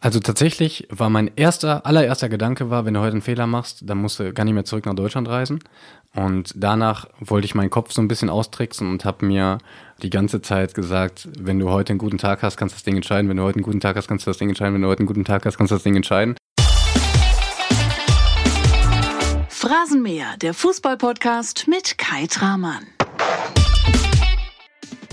Also tatsächlich war mein erster, allererster Gedanke war, wenn du heute einen Fehler machst, dann musst du gar nicht mehr zurück nach Deutschland reisen. Und danach wollte ich meinen Kopf so ein bisschen austricksen und habe mir die ganze Zeit gesagt, wenn du heute einen guten Tag hast, kannst du das Ding entscheiden. Wenn du heute einen guten Tag hast, kannst du das Ding entscheiden. Wenn du heute einen guten Tag hast, kannst du das Ding entscheiden. Phrasenmäher, der Fußballpodcast mit Kai Tramann.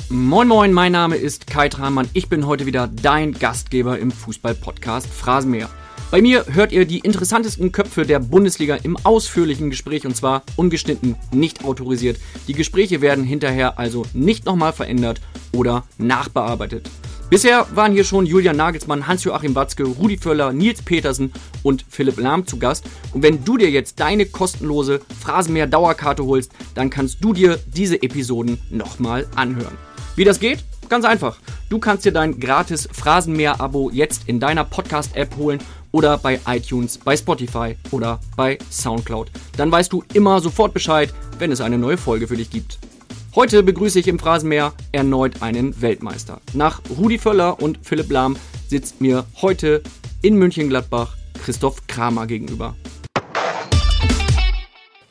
Moin Moin, mein Name ist Kai Tramann. Ich bin heute wieder dein Gastgeber im Fußball-Podcast Phrasenmäher. Bei mir hört ihr die interessantesten Köpfe der Bundesliga im ausführlichen Gespräch und zwar ungeschnitten, nicht autorisiert. Die Gespräche werden hinterher also nicht nochmal verändert oder nachbearbeitet. Bisher waren hier schon Julian Nagelsmann, Hans-Joachim Watzke, Rudi Völler, Nils Petersen und Philipp Lahm zu Gast. Und wenn du dir jetzt deine kostenlose Phrasenmäher Dauerkarte holst, dann kannst du dir diese Episoden nochmal anhören. Wie das geht? Ganz einfach. Du kannst dir dein gratis Phrasenmäher-Abo jetzt in deiner Podcast-App holen oder bei iTunes, bei Spotify oder bei Soundcloud. Dann weißt du immer sofort Bescheid, wenn es eine neue Folge für dich gibt. Heute begrüße ich im Phrasenmäher erneut einen Weltmeister. Nach Rudi Völler und Philipp Lahm sitzt mir heute in München-Gladbach Christoph Kramer gegenüber.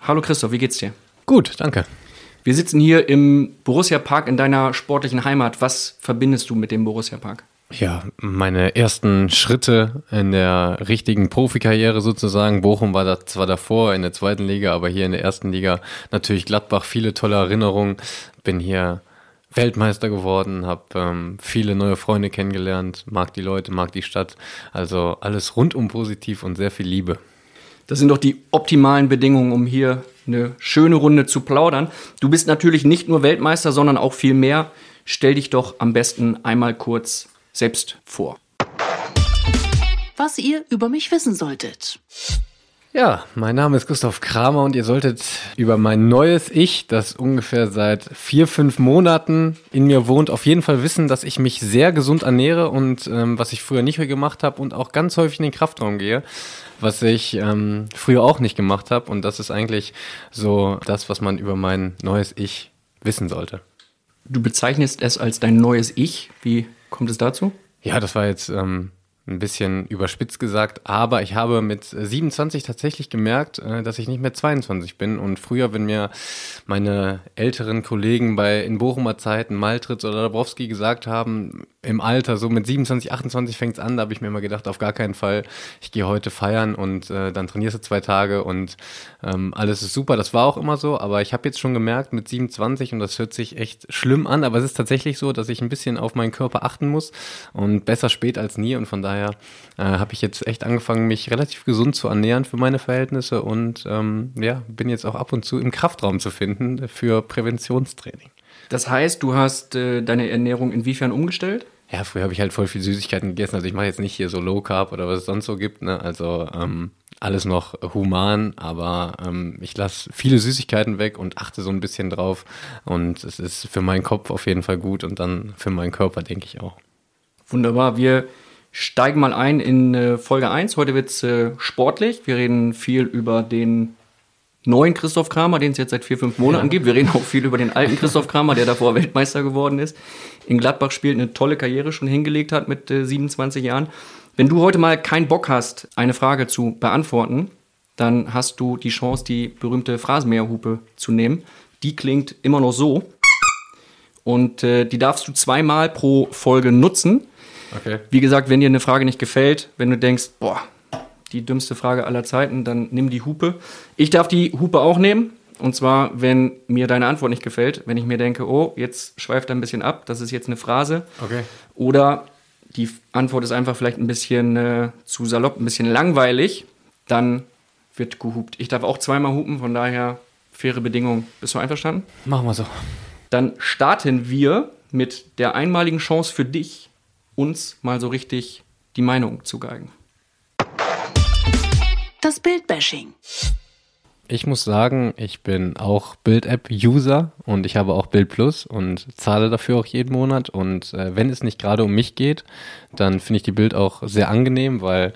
Hallo Christoph, wie geht's dir? Gut, danke. Wir sitzen hier im Borussia Park in deiner sportlichen Heimat. Was verbindest du mit dem Borussia Park? Ja, meine ersten Schritte in der richtigen Profikarriere sozusagen. Bochum war da zwar davor in der zweiten Liga, aber hier in der ersten Liga natürlich Gladbach viele tolle Erinnerungen. Bin hier Weltmeister geworden, habe ähm, viele neue Freunde kennengelernt, mag die Leute, mag die Stadt. Also alles rundum positiv und sehr viel Liebe. Das sind doch die optimalen Bedingungen, um hier eine schöne Runde zu plaudern. Du bist natürlich nicht nur Weltmeister, sondern auch viel mehr. Stell dich doch am besten einmal kurz selbst vor. Was ihr über mich wissen solltet. Ja, mein Name ist Gustav Kramer und ihr solltet über mein neues Ich, das ungefähr seit vier, fünf Monaten in mir wohnt, auf jeden Fall wissen, dass ich mich sehr gesund ernähre und ähm, was ich früher nicht mehr gemacht habe und auch ganz häufig in den Kraftraum gehe, was ich ähm, früher auch nicht gemacht habe. Und das ist eigentlich so das, was man über mein neues Ich wissen sollte. Du bezeichnest es als dein neues Ich. Wie kommt es dazu? Ja, das war jetzt ähm, ein bisschen überspitzt gesagt, aber ich habe mit 27 tatsächlich gemerkt, äh, dass ich nicht mehr 22 bin. Und früher, wenn mir meine älteren Kollegen bei in Bochumer Zeiten, Maltritz oder Dabrowski gesagt haben, im Alter, so mit 27, 28 fängt es an, da habe ich mir immer gedacht, auf gar keinen Fall, ich gehe heute feiern und äh, dann trainierst du zwei Tage und ähm, alles ist super. Das war auch immer so, aber ich habe jetzt schon gemerkt mit 27 und das hört sich echt schlimm an, aber es ist tatsächlich so, dass ich ein bisschen auf meinen Körper achten muss und besser spät als nie und von daher äh, habe ich jetzt echt angefangen, mich relativ gesund zu ernähren für meine Verhältnisse und ähm, ja, bin jetzt auch ab und zu im Kraftraum zu finden für Präventionstraining. Das heißt, du hast äh, deine Ernährung inwiefern umgestellt? Ja, früher habe ich halt voll viel Süßigkeiten gegessen. Also ich mache jetzt nicht hier so Low Carb oder was es sonst so gibt. Ne? Also ähm, alles noch human, aber ähm, ich lasse viele Süßigkeiten weg und achte so ein bisschen drauf. Und es ist für meinen Kopf auf jeden Fall gut und dann für meinen Körper, denke ich auch. Wunderbar. Wir steigen mal ein in äh, Folge 1. Heute wird es äh, sportlich. Wir reden viel über den neuen Christoph Kramer, den es jetzt seit vier, fünf Monaten ja. gibt. Wir reden auch viel über den alten Christoph Kramer, der davor Weltmeister geworden ist. In Gladbach spielt, eine tolle Karriere schon hingelegt hat mit äh, 27 Jahren. Wenn du heute mal keinen Bock hast, eine Frage zu beantworten, dann hast du die Chance, die berühmte Phrasenmäherhupe zu nehmen. Die klingt immer noch so. Und äh, die darfst du zweimal pro Folge nutzen. Okay. Wie gesagt, wenn dir eine Frage nicht gefällt, wenn du denkst, boah, die dümmste Frage aller Zeiten, dann nimm die Hupe. Ich darf die Hupe auch nehmen. Und zwar, wenn mir deine Antwort nicht gefällt, wenn ich mir denke, oh, jetzt schweift er ein bisschen ab, das ist jetzt eine Phrase. Okay. Oder die Antwort ist einfach vielleicht ein bisschen äh, zu salopp, ein bisschen langweilig, dann wird gehupt. Ich darf auch zweimal hupen, von daher faire Bedingungen. Bist du einverstanden? Machen wir so. Dann starten wir mit der einmaligen Chance für dich, uns mal so richtig die Meinung zu geigen. Das Bildbashing. Ich muss sagen, ich bin auch Bild-App-User und ich habe auch Bild Plus und zahle dafür auch jeden Monat. Und äh, wenn es nicht gerade um mich geht, dann finde ich die Bild auch sehr angenehm, weil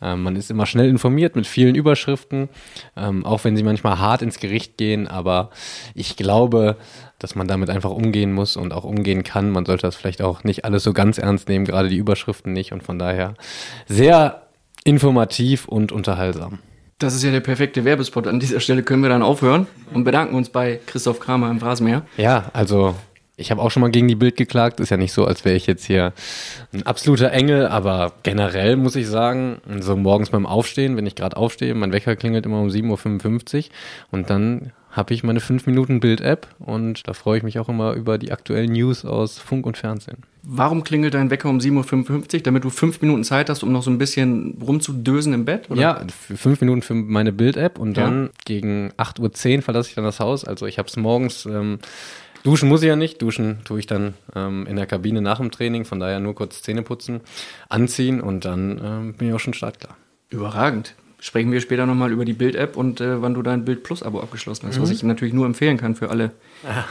äh, man ist immer schnell informiert mit vielen Überschriften, ähm, auch wenn sie manchmal hart ins Gericht gehen. Aber ich glaube, dass man damit einfach umgehen muss und auch umgehen kann. Man sollte das vielleicht auch nicht alles so ganz ernst nehmen, gerade die Überschriften nicht. Und von daher sehr informativ und unterhaltsam. Das ist ja der perfekte Werbespot. An dieser Stelle können wir dann aufhören und bedanken uns bei Christoph Kramer im Rasenmäher. Ja, also ich habe auch schon mal gegen die Bild geklagt. Ist ja nicht so, als wäre ich jetzt hier ein absoluter Engel, aber generell muss ich sagen, so morgens beim Aufstehen, wenn ich gerade aufstehe, mein Wecker klingelt immer um 7.55 Uhr und dann habe ich meine 5 Minuten Bild-App und da freue ich mich auch immer über die aktuellen News aus Funk und Fernsehen. Warum klingelt dein Wecker um 7.55 Uhr? Damit du fünf Minuten Zeit hast, um noch so ein bisschen rumzudösen im Bett? Oder? Ja, fünf Minuten für meine Bild-App und dann ja. gegen 8.10 Uhr verlasse ich dann das Haus. Also ich habe es morgens, ähm, duschen muss ich ja nicht, duschen tue ich dann ähm, in der Kabine nach dem Training, von daher nur kurz Zähne putzen, anziehen und dann ähm, bin ich auch schon startklar. Überragend sprechen wir später nochmal über die Bild-App und äh, wann du dein Bild Plus-Abo abgeschlossen hast, mhm. was ich natürlich nur empfehlen kann für alle,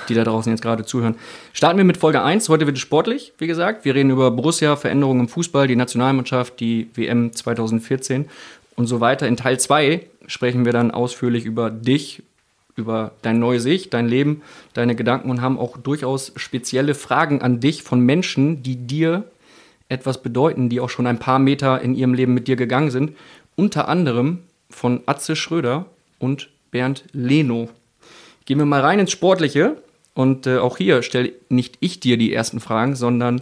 die da draußen jetzt gerade zuhören. Starten wir mit Folge 1. Heute wird es sportlich, wie gesagt. Wir reden über Borussia, Veränderungen im Fußball, die Nationalmannschaft, die WM 2014 und so weiter. In Teil 2 sprechen wir dann ausführlich über dich, über dein neues Ich, dein Leben, deine Gedanken und haben auch durchaus spezielle Fragen an dich von Menschen, die dir etwas bedeuten, die auch schon ein paar Meter in ihrem Leben mit dir gegangen sind unter anderem von Atze Schröder und Bernd Leno. Gehen wir mal rein ins Sportliche und äh, auch hier stelle nicht ich dir die ersten Fragen, sondern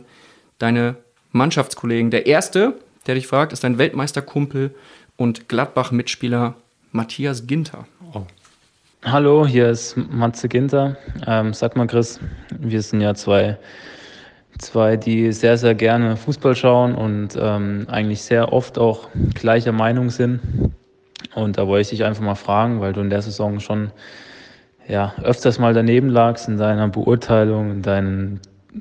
deine Mannschaftskollegen. Der erste, der dich fragt, ist dein Weltmeisterkumpel und Gladbach-Mitspieler Matthias Ginter. Oh. Hallo, hier ist Matze Ginter. Ähm, sag mal, Chris, wir sind ja zwei zwei, die sehr, sehr gerne Fußball schauen und ähm, eigentlich sehr oft auch gleicher Meinung sind. Und da wollte ich dich einfach mal fragen, weil du in der Saison schon ja, öfters mal daneben lagst in deiner Beurteilung, in deinen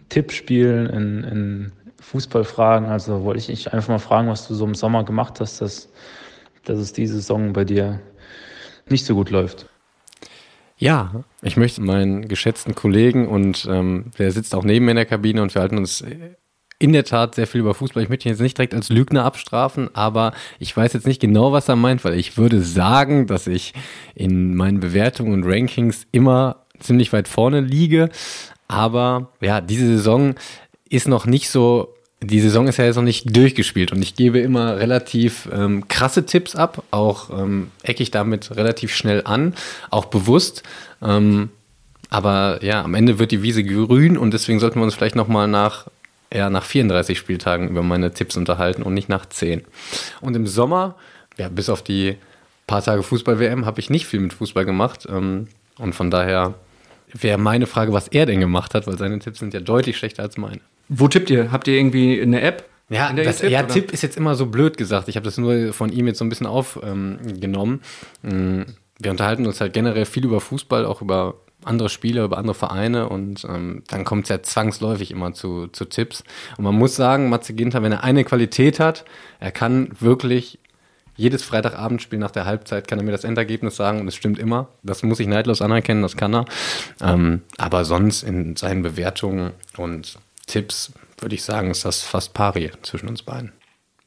Tippspielen, in, in Fußballfragen. Also wollte ich dich einfach mal fragen, was du so im Sommer gemacht hast, dass, dass es diese Saison bei dir nicht so gut läuft. Ja, ich möchte meinen geschätzten Kollegen und ähm, der sitzt auch neben mir in der Kabine und wir halten uns in der Tat sehr viel über Fußball. Ich möchte ihn jetzt nicht direkt als Lügner abstrafen, aber ich weiß jetzt nicht genau, was er meint, weil ich würde sagen, dass ich in meinen Bewertungen und Rankings immer ziemlich weit vorne liege. Aber ja, diese Saison ist noch nicht so die Saison ist ja jetzt noch nicht durchgespielt und ich gebe immer relativ ähm, krasse Tipps ab, auch ähm, ecke ich damit relativ schnell an, auch bewusst. Ähm, aber ja, am Ende wird die Wiese grün und deswegen sollten wir uns vielleicht nochmal nach, ja, nach 34 Spieltagen über meine Tipps unterhalten und nicht nach 10. Und im Sommer, ja, bis auf die paar Tage Fußball-WM, habe ich nicht viel mit Fußball gemacht. Ähm, und von daher wäre meine Frage, was er denn gemacht hat, weil seine Tipps sind ja deutlich schlechter als meine. Wo tippt ihr? Habt ihr irgendwie eine App? Ja, das, tippt, ja Tipp ist jetzt immer so blöd gesagt. Ich habe das nur von ihm jetzt so ein bisschen aufgenommen. Ähm, wir unterhalten uns halt generell viel über Fußball, auch über andere Spieler, über andere Vereine und ähm, dann kommt es ja zwangsläufig immer zu, zu Tipps. Und man muss sagen, Matze Ginter, wenn er eine Qualität hat, er kann wirklich jedes Freitagabendspiel nach der Halbzeit kann er mir das Endergebnis sagen und es stimmt immer. Das muss ich neidlos anerkennen, das kann er. Ähm, aber sonst in seinen Bewertungen und Tipps würde ich sagen, ist das fast pari zwischen uns beiden.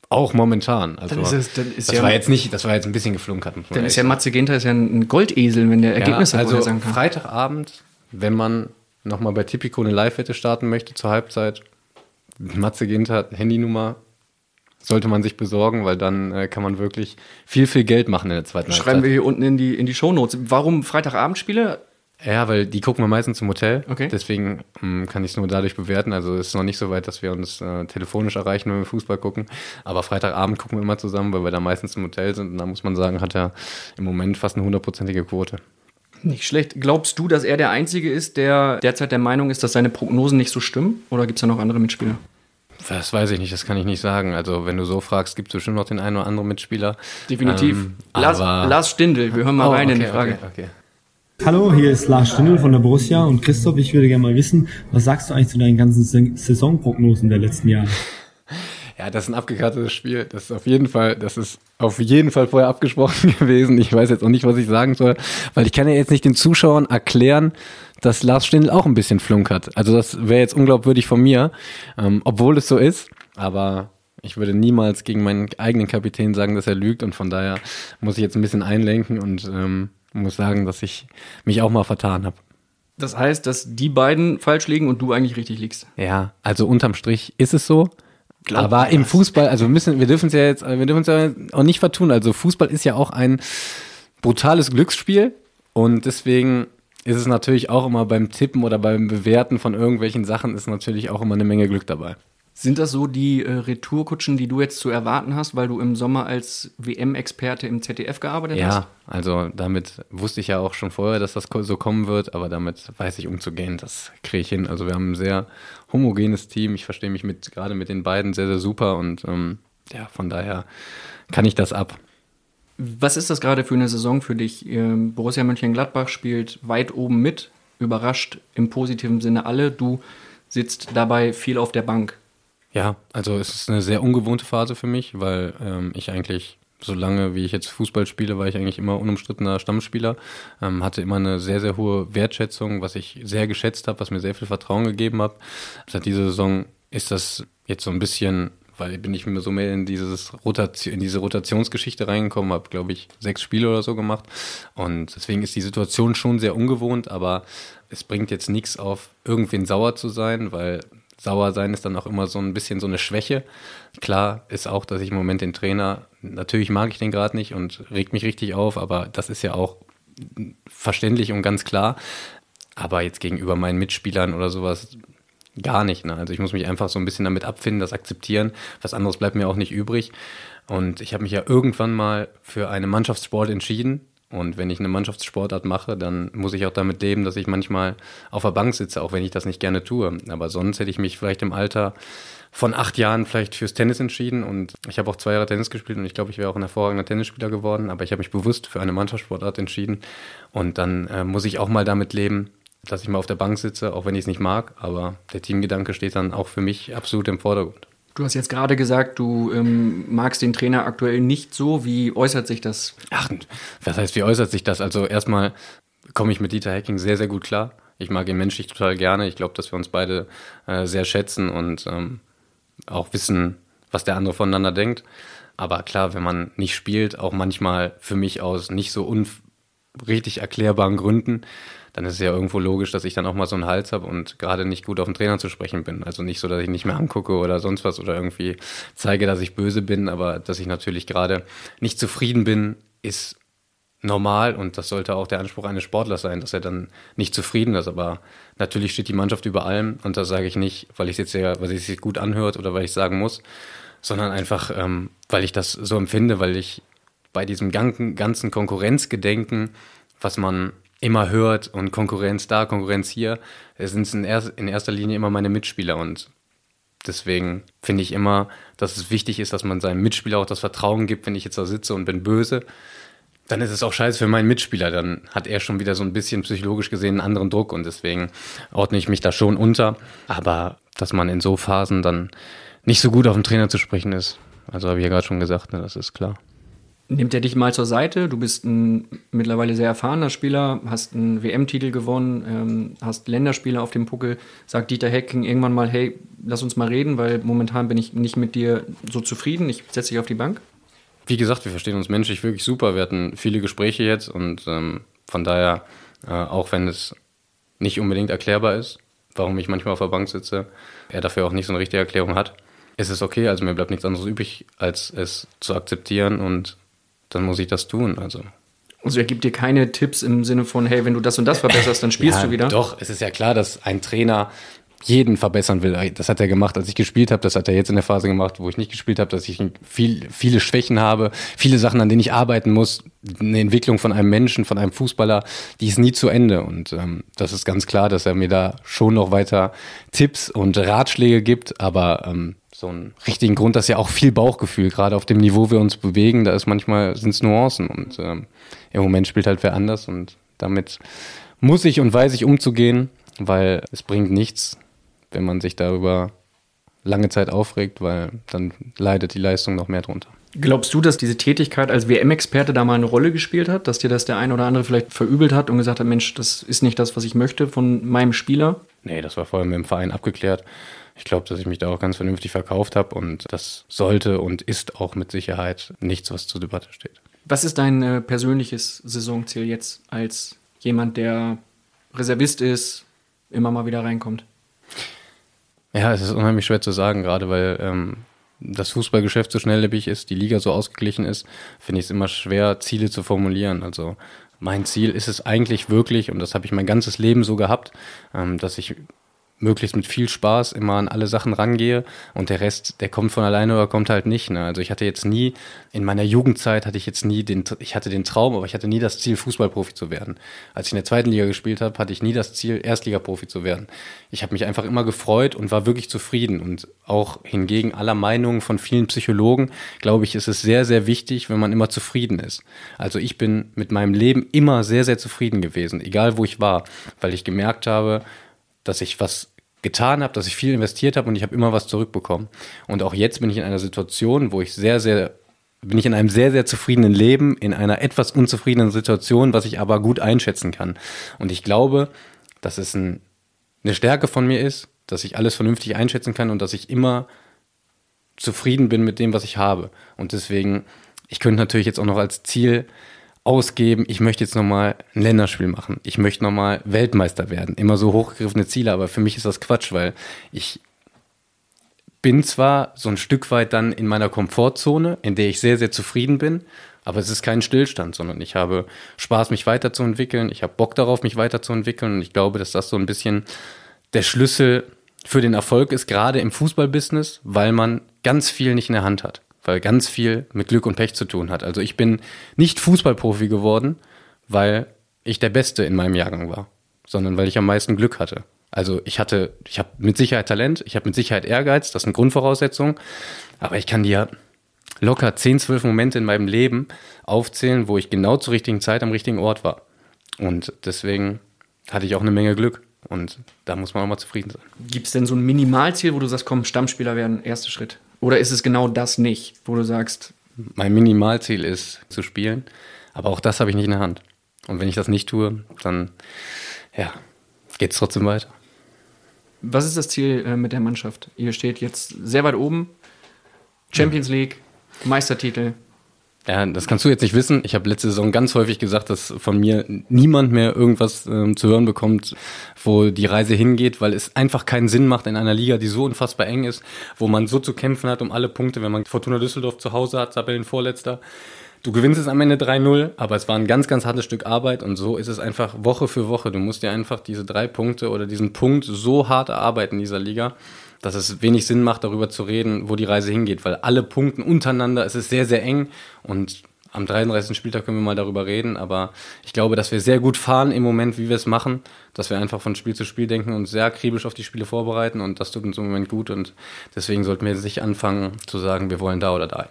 Auch momentan. Also, dann ist es, dann ist das ja, war jetzt nicht, das war jetzt ein bisschen geflunkert. Dann ist ja Matze Genter ist ja ein Goldesel, wenn der Ergebnisse ja, also sagen kann. Freitagabend, wenn man nochmal bei Tipico eine Live-Wette starten möchte zur Halbzeit, Matze Ginter, Handynummer, sollte man sich besorgen, weil dann äh, kann man wirklich viel, viel Geld machen in der zweiten Schreiben Halbzeit. wir hier unten in die, in die Shownotes. Warum Freitagabendspiele? Ja, weil die gucken wir meistens im Hotel. Okay. Deswegen ähm, kann ich es nur dadurch bewerten. Also es ist noch nicht so weit, dass wir uns äh, telefonisch erreichen, wenn wir Fußball gucken. Aber Freitagabend gucken wir immer zusammen, weil wir da meistens im Hotel sind. Und da muss man sagen, hat er im Moment fast eine hundertprozentige Quote. Nicht schlecht. Glaubst du, dass er der Einzige ist, der derzeit der Meinung ist, dass seine Prognosen nicht so stimmen? Oder gibt es da noch andere Mitspieler? Das weiß ich nicht, das kann ich nicht sagen. Also, wenn du so fragst, gibt es bestimmt noch den einen oder anderen Mitspieler. Definitiv. Ähm, Lars, Lars Stindl, wir hören mal oh, rein okay, in die Frage. Okay, okay. Hallo, hier ist Lars Stindl von der Borussia und Christoph, ich würde gerne mal wissen, was sagst du eigentlich zu deinen ganzen Saisonprognosen der letzten Jahre? Ja, das ist ein abgekartetes Spiel. Das ist auf jeden Fall, das ist auf jeden Fall vorher abgesprochen gewesen. Ich weiß jetzt auch nicht, was ich sagen soll, weil ich kann ja jetzt nicht den Zuschauern erklären, dass Lars Stindl auch ein bisschen Flunk hat. Also das wäre jetzt unglaubwürdig von mir, ähm, obwohl es so ist. Aber ich würde niemals gegen meinen eigenen Kapitän sagen, dass er lügt und von daher muss ich jetzt ein bisschen einlenken und ähm, muss sagen, dass ich mich auch mal vertan habe. Das heißt, dass die beiden falsch liegen und du eigentlich richtig liegst. Ja, also unterm Strich ist es so. Glaub aber im Fußball, also wir müssen, wir dürfen es ja jetzt, wir dürfen es ja auch nicht vertun. Also Fußball ist ja auch ein brutales Glücksspiel und deswegen ist es natürlich auch immer beim Tippen oder beim Bewerten von irgendwelchen Sachen ist natürlich auch immer eine Menge Glück dabei. Sind das so die äh, Retourkutschen, die du jetzt zu erwarten hast, weil du im Sommer als WM-Experte im ZDF gearbeitet ja, hast? Ja, also damit wusste ich ja auch schon vorher, dass das so kommen wird, aber damit weiß ich umzugehen, das kriege ich hin. Also wir haben ein sehr homogenes Team. Ich verstehe mich mit gerade mit den beiden sehr, sehr super und ähm, ja, von daher kann ich das ab. Was ist das gerade für eine Saison für dich? Ähm, Borussia Mönchengladbach spielt weit oben mit, überrascht im positiven Sinne alle. Du sitzt dabei viel auf der Bank. Ja, also es ist eine sehr ungewohnte Phase für mich, weil ähm, ich eigentlich, so lange wie ich jetzt Fußball spiele, war ich eigentlich immer unumstrittener Stammspieler, ähm, hatte immer eine sehr, sehr hohe Wertschätzung, was ich sehr geschätzt habe, was mir sehr viel Vertrauen gegeben hat. Seit dieser Saison ist das jetzt so ein bisschen weil bin ich mir so mehr in dieses Rotation, in diese Rotationsgeschichte reingekommen, habe glaube ich sechs Spiele oder so gemacht und deswegen ist die Situation schon sehr ungewohnt, aber es bringt jetzt nichts auf irgendwen sauer zu sein, weil sauer sein ist dann auch immer so ein bisschen so eine Schwäche. Klar ist auch, dass ich im Moment den Trainer, natürlich mag ich den gerade nicht und regt mich richtig auf, aber das ist ja auch verständlich und ganz klar. Aber jetzt gegenüber meinen Mitspielern oder sowas gar nicht. Ne? Also ich muss mich einfach so ein bisschen damit abfinden, das akzeptieren. Was anderes bleibt mir auch nicht übrig. Und ich habe mich ja irgendwann mal für einen Mannschaftssport entschieden und wenn ich eine Mannschaftssportart mache, dann muss ich auch damit leben, dass ich manchmal auf der Bank sitze, auch wenn ich das nicht gerne tue. Aber sonst hätte ich mich vielleicht im Alter von acht Jahren vielleicht fürs Tennis entschieden und ich habe auch zwei Jahre Tennis gespielt und ich glaube, ich wäre auch ein hervorragender Tennisspieler geworden, aber ich habe mich bewusst für eine Mannschaftssportart entschieden und dann äh, muss ich auch mal damit leben, dass ich mal auf der Bank sitze, auch wenn ich es nicht mag, aber der Teamgedanke steht dann auch für mich absolut im Vordergrund. Du hast jetzt gerade gesagt, du ähm, magst den Trainer aktuell nicht so. Wie äußert sich das? Ach, was heißt, wie äußert sich das? Also erstmal komme ich mit Dieter Hecking sehr, sehr gut klar. Ich mag ihn menschlich total gerne. Ich glaube, dass wir uns beide äh, sehr schätzen und ähm, auch wissen, was der andere voneinander denkt. Aber klar, wenn man nicht spielt, auch manchmal für mich aus nicht so richtig erklärbaren Gründen, dann ist es ja irgendwo logisch, dass ich dann auch mal so einen Hals habe und gerade nicht gut auf den Trainer zu sprechen bin. Also nicht so, dass ich nicht mehr angucke oder sonst was oder irgendwie zeige, dass ich böse bin, aber dass ich natürlich gerade nicht zufrieden bin, ist normal und das sollte auch der Anspruch eines Sportlers sein, dass er dann nicht zufrieden ist. Aber natürlich steht die Mannschaft über allem und das sage ich nicht, weil ich es jetzt sehr, weil es sich gut anhört oder weil ich sagen muss, sondern einfach, ähm, weil ich das so empfinde, weil ich bei diesem ganzen Konkurrenzgedenken, was man immer hört und Konkurrenz da, Konkurrenz hier, sind es in, er in erster Linie immer meine Mitspieler und deswegen finde ich immer, dass es wichtig ist, dass man seinem Mitspieler auch das Vertrauen gibt, wenn ich jetzt da sitze und bin böse, dann ist es auch scheiße für meinen Mitspieler. Dann hat er schon wieder so ein bisschen psychologisch gesehen einen anderen Druck und deswegen ordne ich mich da schon unter. Aber dass man in so Phasen dann nicht so gut auf den Trainer zu sprechen ist, also habe ich ja gerade schon gesagt, ne, das ist klar nimmt er dich mal zur Seite. Du bist ein mittlerweile sehr erfahrener Spieler, hast einen WM-Titel gewonnen, ähm, hast Länderspiele auf dem Puckel. Sagt Dieter Hecking irgendwann mal, hey, lass uns mal reden, weil momentan bin ich nicht mit dir so zufrieden. Ich setze dich auf die Bank. Wie gesagt, wir verstehen uns menschlich wirklich super. Wir hatten viele Gespräche jetzt und ähm, von daher, äh, auch wenn es nicht unbedingt erklärbar ist, warum ich manchmal auf der Bank sitze, er dafür auch nicht so eine richtige Erklärung hat, ist es okay. Also mir bleibt nichts anderes übrig, als es zu akzeptieren und dann muss ich das tun. Also. Also er gibt dir keine Tipps im Sinne von, hey, wenn du das und das verbesserst, dann spielst ja, du wieder? Doch, es ist ja klar, dass ein Trainer jeden verbessern will. Das hat er gemacht, als ich gespielt habe. Das hat er jetzt in der Phase gemacht, wo ich nicht gespielt habe, dass ich viel, viele Schwächen habe, viele Sachen, an denen ich arbeiten muss. Eine Entwicklung von einem Menschen, von einem Fußballer, die ist nie zu Ende. Und ähm, das ist ganz klar, dass er mir da schon noch weiter Tipps und Ratschläge gibt. Aber ähm, so einen richtigen Grund, das ist ja auch viel Bauchgefühl, gerade auf dem Niveau wir uns bewegen, da ist manchmal sind es Nuancen und ähm, im Moment spielt halt wer anders und damit muss ich und weiß ich umzugehen, weil es bringt nichts, wenn man sich darüber lange Zeit aufregt, weil dann leidet die Leistung noch mehr drunter. Glaubst du, dass diese Tätigkeit als WM-Experte da mal eine Rolle gespielt hat, dass dir das der ein oder andere vielleicht verübelt hat und gesagt hat, Mensch, das ist nicht das, was ich möchte von meinem Spieler? Nee, das war vorher mit dem Verein abgeklärt. Ich glaube, dass ich mich da auch ganz vernünftig verkauft habe und das sollte und ist auch mit Sicherheit nichts, was zur Debatte steht. Was ist dein äh, persönliches Saisonziel jetzt als jemand, der Reservist ist, immer mal wieder reinkommt? Ja, es ist unheimlich schwer zu sagen, gerade weil ähm, das Fußballgeschäft so schnelllebig ist, die Liga so ausgeglichen ist, finde ich es immer schwer, Ziele zu formulieren. Also mein Ziel ist es eigentlich wirklich, und das habe ich mein ganzes Leben so gehabt, ähm, dass ich möglichst mit viel Spaß immer an alle Sachen rangehe und der Rest, der kommt von alleine oder kommt halt nicht. Ne? Also ich hatte jetzt nie, in meiner Jugendzeit hatte ich jetzt nie den, ich hatte den Traum, aber ich hatte nie das Ziel, Fußballprofi zu werden. Als ich in der zweiten Liga gespielt habe, hatte ich nie das Ziel, Erstligaprofi zu werden. Ich habe mich einfach immer gefreut und war wirklich zufrieden und auch hingegen aller Meinungen von vielen Psychologen, glaube ich, ist es sehr, sehr wichtig, wenn man immer zufrieden ist. Also ich bin mit meinem Leben immer sehr, sehr zufrieden gewesen, egal wo ich war, weil ich gemerkt habe, dass ich was getan habe, dass ich viel investiert habe und ich habe immer was zurückbekommen. Und auch jetzt bin ich in einer Situation, wo ich sehr, sehr, bin ich in einem sehr, sehr zufriedenen Leben, in einer etwas unzufriedenen Situation, was ich aber gut einschätzen kann. Und ich glaube, dass es ein, eine Stärke von mir ist, dass ich alles vernünftig einschätzen kann und dass ich immer zufrieden bin mit dem, was ich habe. Und deswegen, ich könnte natürlich jetzt auch noch als Ziel ausgeben, ich möchte jetzt nochmal ein Länderspiel machen, ich möchte nochmal Weltmeister werden. Immer so hochgegriffene Ziele, aber für mich ist das Quatsch, weil ich bin zwar so ein Stück weit dann in meiner Komfortzone, in der ich sehr, sehr zufrieden bin, aber es ist kein Stillstand, sondern ich habe Spaß, mich weiterzuentwickeln, ich habe Bock darauf, mich weiterzuentwickeln. Und ich glaube, dass das so ein bisschen der Schlüssel für den Erfolg ist, gerade im Fußballbusiness, weil man ganz viel nicht in der Hand hat weil ganz viel mit Glück und Pech zu tun hat. Also ich bin nicht Fußballprofi geworden, weil ich der Beste in meinem Jahrgang war, sondern weil ich am meisten Glück hatte. Also ich hatte, ich habe mit Sicherheit Talent, ich habe mit Sicherheit Ehrgeiz, das sind Grundvoraussetzungen, aber ich kann dir locker 10, 12 Momente in meinem Leben aufzählen, wo ich genau zur richtigen Zeit am richtigen Ort war. Und deswegen hatte ich auch eine Menge Glück. Und da muss man auch mal zufrieden sein. Gibt es denn so ein Minimalziel, wo du sagst, komm, Stammspieler werden, erster Schritt? Oder ist es genau das nicht, wo du sagst? Mein Minimalziel ist zu spielen, aber auch das habe ich nicht in der Hand. Und wenn ich das nicht tue, dann ja, geht es trotzdem weiter. Was ist das Ziel äh, mit der Mannschaft? Ihr steht jetzt sehr weit oben. Champions League, Meistertitel. Ja, das kannst du jetzt nicht wissen. Ich habe letzte Saison ganz häufig gesagt, dass von mir niemand mehr irgendwas ähm, zu hören bekommt, wo die Reise hingeht, weil es einfach keinen Sinn macht in einer Liga, die so unfassbar eng ist, wo man so zu kämpfen hat um alle Punkte. Wenn man Fortuna Düsseldorf zu Hause hat, Tabellenvorletzter, Du gewinnst es am Ende 3-0, aber es war ein ganz, ganz hartes Stück Arbeit und so ist es einfach Woche für Woche. Du musst dir einfach diese drei Punkte oder diesen Punkt so hart erarbeiten in dieser Liga, dass es wenig Sinn macht, darüber zu reden, wo die Reise hingeht, weil alle punkten untereinander, es ist sehr, sehr eng und am 33. Spieltag können wir mal darüber reden, aber ich glaube, dass wir sehr gut fahren im Moment, wie wir es machen, dass wir einfach von Spiel zu Spiel denken und sehr akribisch auf die Spiele vorbereiten und das tut uns im Moment gut und deswegen sollten wir jetzt nicht anfangen zu sagen, wir wollen da oder da.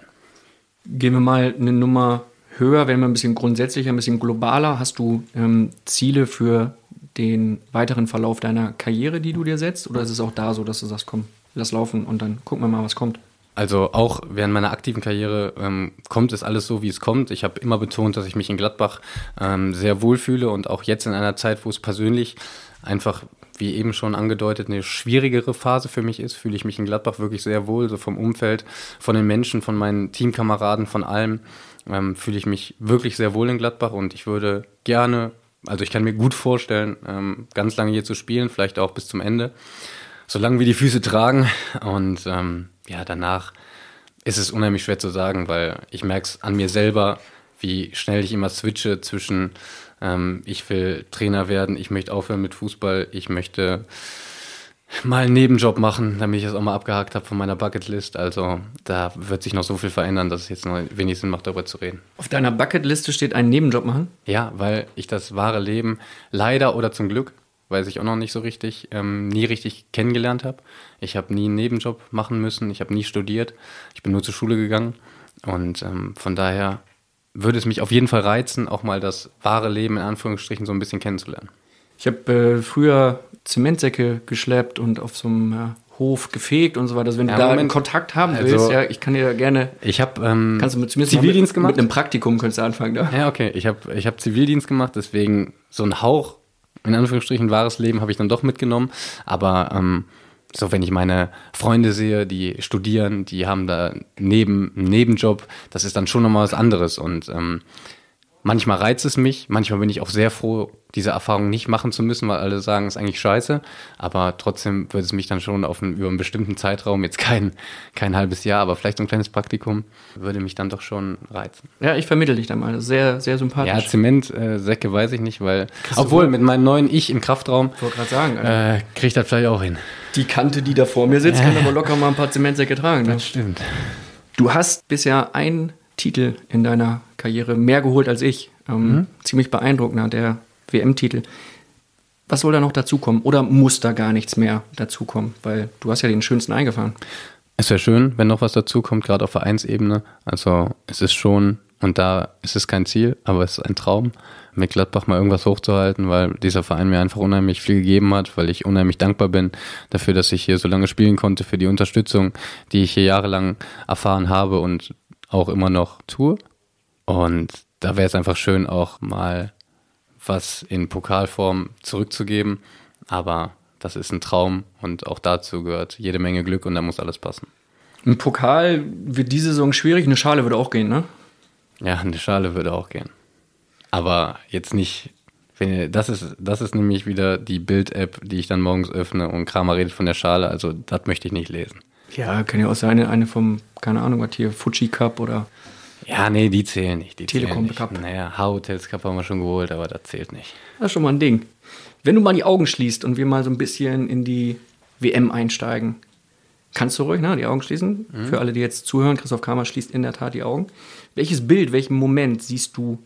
Gehen wir mal eine Nummer höher, werden wir ein bisschen grundsätzlicher, ein bisschen globaler. Hast du ähm, Ziele für den weiteren Verlauf deiner Karriere, die du dir setzt? Oder ist es auch da so, dass du sagst, komm, lass laufen und dann gucken wir mal, was kommt? Also auch während meiner aktiven Karriere ähm, kommt es alles so, wie es kommt. Ich habe immer betont, dass ich mich in Gladbach ähm, sehr wohlfühle und auch jetzt in einer Zeit, wo es persönlich einfach, wie eben schon angedeutet, eine schwierigere Phase für mich ist, fühle ich mich in Gladbach wirklich sehr wohl, so vom Umfeld, von den Menschen, von meinen Teamkameraden, von allem ähm, fühle ich mich wirklich sehr wohl in Gladbach und ich würde gerne also ich kann mir gut vorstellen, ähm, ganz lange hier zu spielen, vielleicht auch bis zum Ende, solange wir die Füße tragen. Und ähm, ja, danach ist es unheimlich schwer zu sagen, weil ich merke es an mir selber, wie schnell ich immer switche zwischen ähm, ich will Trainer werden, ich möchte aufhören mit Fußball, ich möchte mal einen Nebenjob machen, damit ich das auch mal abgehakt habe von meiner Bucketlist. Also da wird sich noch so viel verändern, dass es jetzt noch wenig Sinn macht, darüber zu reden. Auf deiner Bucketliste steht einen Nebenjob machen? Ja, weil ich das wahre Leben leider oder zum Glück, weiß ich auch noch nicht so richtig, ähm, nie richtig kennengelernt habe. Ich habe nie einen Nebenjob machen müssen, ich habe nie studiert, ich bin nur zur Schule gegangen und ähm, von daher würde es mich auf jeden Fall reizen, auch mal das wahre Leben in Anführungsstrichen so ein bisschen kennenzulernen. Ich habe äh, früher Zementsäcke geschleppt und auf so einem äh, Hof gefegt und so weiter. Also wenn Ja, du da Moment. einen Kontakt haben Also- willst, ja, ich kann dir gerne, Ich habe ähm, kannst du mit, zumindest Zivildienst mit, gemacht. mit einem Praktikum könntest du anfangen da. Ja, okay. Ich habe ich hab Zivildienst gemacht, deswegen so ein Hauch, in Anführungsstrichen, wahres Leben habe ich dann doch mitgenommen. Aber ähm, so, wenn ich meine Freunde sehe, die studieren, die haben da neben, einen Nebenjob, das ist dann schon nochmal was anderes. Und ähm, manchmal reizt es mich, manchmal bin ich auch sehr froh, diese Erfahrung nicht machen zu müssen, weil alle sagen, es ist eigentlich scheiße. Aber trotzdem würde es mich dann schon auf einen, über einen bestimmten Zeitraum, jetzt kein, kein halbes Jahr, aber vielleicht so ein kleines Praktikum, würde mich dann doch schon reizen. Ja, ich vermittle dich da mal. Das ist Sehr, sehr Ja, sympathisch. Zementsäcke äh, Säcke weiß ich nicht, weil. du Obwohl, wohl- mit meinem neuen Ich im Kraftraum ich wollte gerade sagen, äh, kriege ich das vielleicht auch hin. die Kante, die da vor mir sitzt, kann aber locker mal ein paar Zementsäcke tragen. Ne? stimmt. Du hast bisher einen Titel in deiner Karriere mehr geholt als ich. Ähm, Ziemlich beeindruckender, der WM-Titel. Was soll da noch dazukommen? Oder muss da gar nichts mehr dazukommen? Weil du hast ja den schönsten eingefahren. Es wäre schön, wenn noch was dazu kommt, gerade auf Vereinsebene. Also es ist schon, und da ist es kein Ziel, aber es ist ein Traum, mit Gladbach mal irgendwas hochzuhalten, weil dieser Verein mir einfach unheimlich viel gegeben hat, weil ich unheimlich dankbar bin dafür, dass ich hier so lange spielen konnte, für die Unterstützung, die ich hier jahrelang erfahren habe und auch immer noch tue. Und da wäre es einfach schön, auch mal was in Pokalform zurückzugeben. Aber das ist ein Traum und auch dazu gehört jede Menge Glück und da muss alles passen. Ein Pokal wird diese Saison schwierig, eine Schale würde auch gehen, ne? Ja, eine Schale würde auch gehen. Aber jetzt nicht. Wenn das, ist, das ist nämlich wieder die Bild-App, die ich dann morgens öffne und Kramer redet von der Schale. Also, das möchte ich nicht lesen. Ja, kann ja auch sein, eine vom, keine Ahnung, was hier, Fuji Cup oder. Ja, nee, die zählen nicht. Die Telekom nicht. Cup. Naja, Hotels Cup haben wir schon geholt, aber das zählt nicht. Das ist schon mal ein Ding. Wenn du mal die Augen schließt und wir mal so ein bisschen in die WM einsteigen, kannst du ruhig ne, die Augen schließen? Für alle, die jetzt zuhören, Christoph Kramer schließt in der Tat die Augen. Welches Bild, welchen Moment siehst du,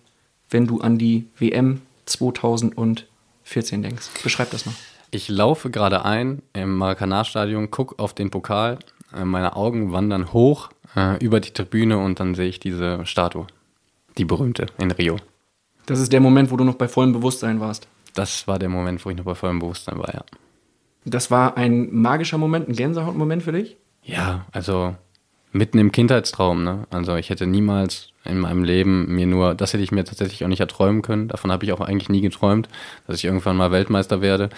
wenn du an die WM 2014 denkst? Beschreib das mal. Ich laufe gerade ein im Maracanã-Stadion, gucke auf den Pokal, meine Augen wandern hoch äh, über die Tribüne und dann sehe ich diese Statue. Die berühmte in Rio. Das ist der Moment, wo du noch bei vollem Bewusstsein warst. Das war der Moment, wo ich noch bei vollem Bewusstsein war, ja. Das war ein magischer Moment, ein Gänsehautmoment für dich? Ja, also mitten im Kindheitstraum, ne? Also ich hätte niemals in meinem Leben mir nur, das hätte ich mir tatsächlich auch nicht erträumen können. Davon habe ich auch eigentlich nie geträumt, dass ich irgendwann mal Weltmeister werde.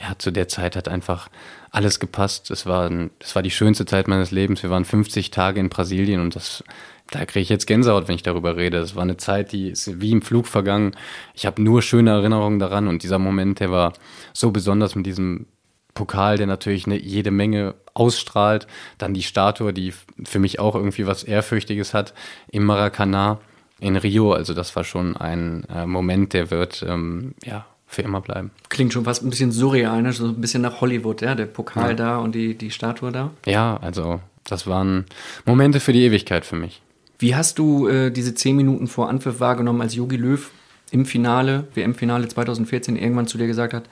Ja, zu der Zeit hat einfach alles gepasst. Es war, es war die schönste Zeit meines Lebens. Wir waren 50 Tage in Brasilien und das, da kriege ich jetzt Gänsehaut, wenn ich darüber rede. Das war eine Zeit, die ist wie im Flug vergangen. Ich habe nur schöne Erinnerungen daran und dieser Moment, der war so besonders mit diesem Pokal, der natürlich eine, jede Menge ausstrahlt. Dann die Statue, die für mich auch irgendwie was Ehrfürchtiges hat im Maracanã in Rio. Also das war schon ein äh, Moment, der wird ähm, ja für immer bleiben. Klingt schon fast ein bisschen surreal, ne? so ein bisschen nach Hollywood, ja? Der Pokal da und die, die Statue da. Ja, also das waren Momente für die Ewigkeit für mich. Wie hast du äh, diese zehn Minuten vor Anpfiff wahrgenommen, als Jogi Löw im Finale, WM-Finale 2014, irgendwann zu dir gesagt hat,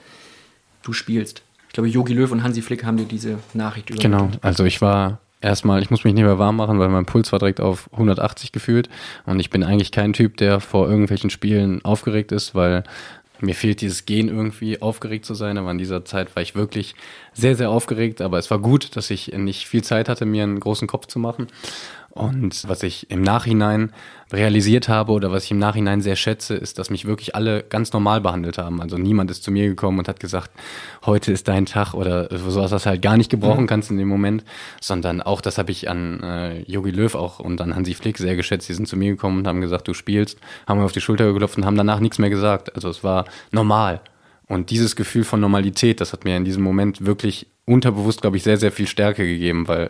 du spielst? Ich glaube, Jogi Löw und Hansi Flick haben dir diese Nachricht übermittelt. Genau, also ich war erstmal, ich muss mich nicht mehr warm machen, weil mein Puls war direkt auf 180 gefühlt und ich bin eigentlich kein Typ, der vor irgendwelchen Spielen aufgeregt ist, weil mir fehlt dieses Gen irgendwie, aufgeregt zu sein, aber in dieser Zeit war ich wirklich sehr, sehr aufgeregt, aber es war gut, dass ich nicht viel Zeit hatte, mir einen großen Kopf zu machen. Und was ich im Nachhinein realisiert habe oder was ich im Nachhinein sehr schätze, ist, dass mich wirklich alle ganz normal behandelt haben. Also niemand ist zu mir gekommen und hat gesagt, heute ist dein Tag oder sowas, was du halt gar nicht gebrauchen kannst in dem Moment, sondern auch, das habe ich an äh, Jogi Löw auch und an Hansi Flick sehr geschätzt. Die sind zu mir gekommen und haben gesagt, du spielst, haben mir auf die Schulter geklopft und haben danach nichts mehr gesagt. Also es war normal. Und dieses Gefühl von Normalität, das hat mir in diesem Moment wirklich unterbewusst, glaube ich, sehr, sehr viel Stärke gegeben, weil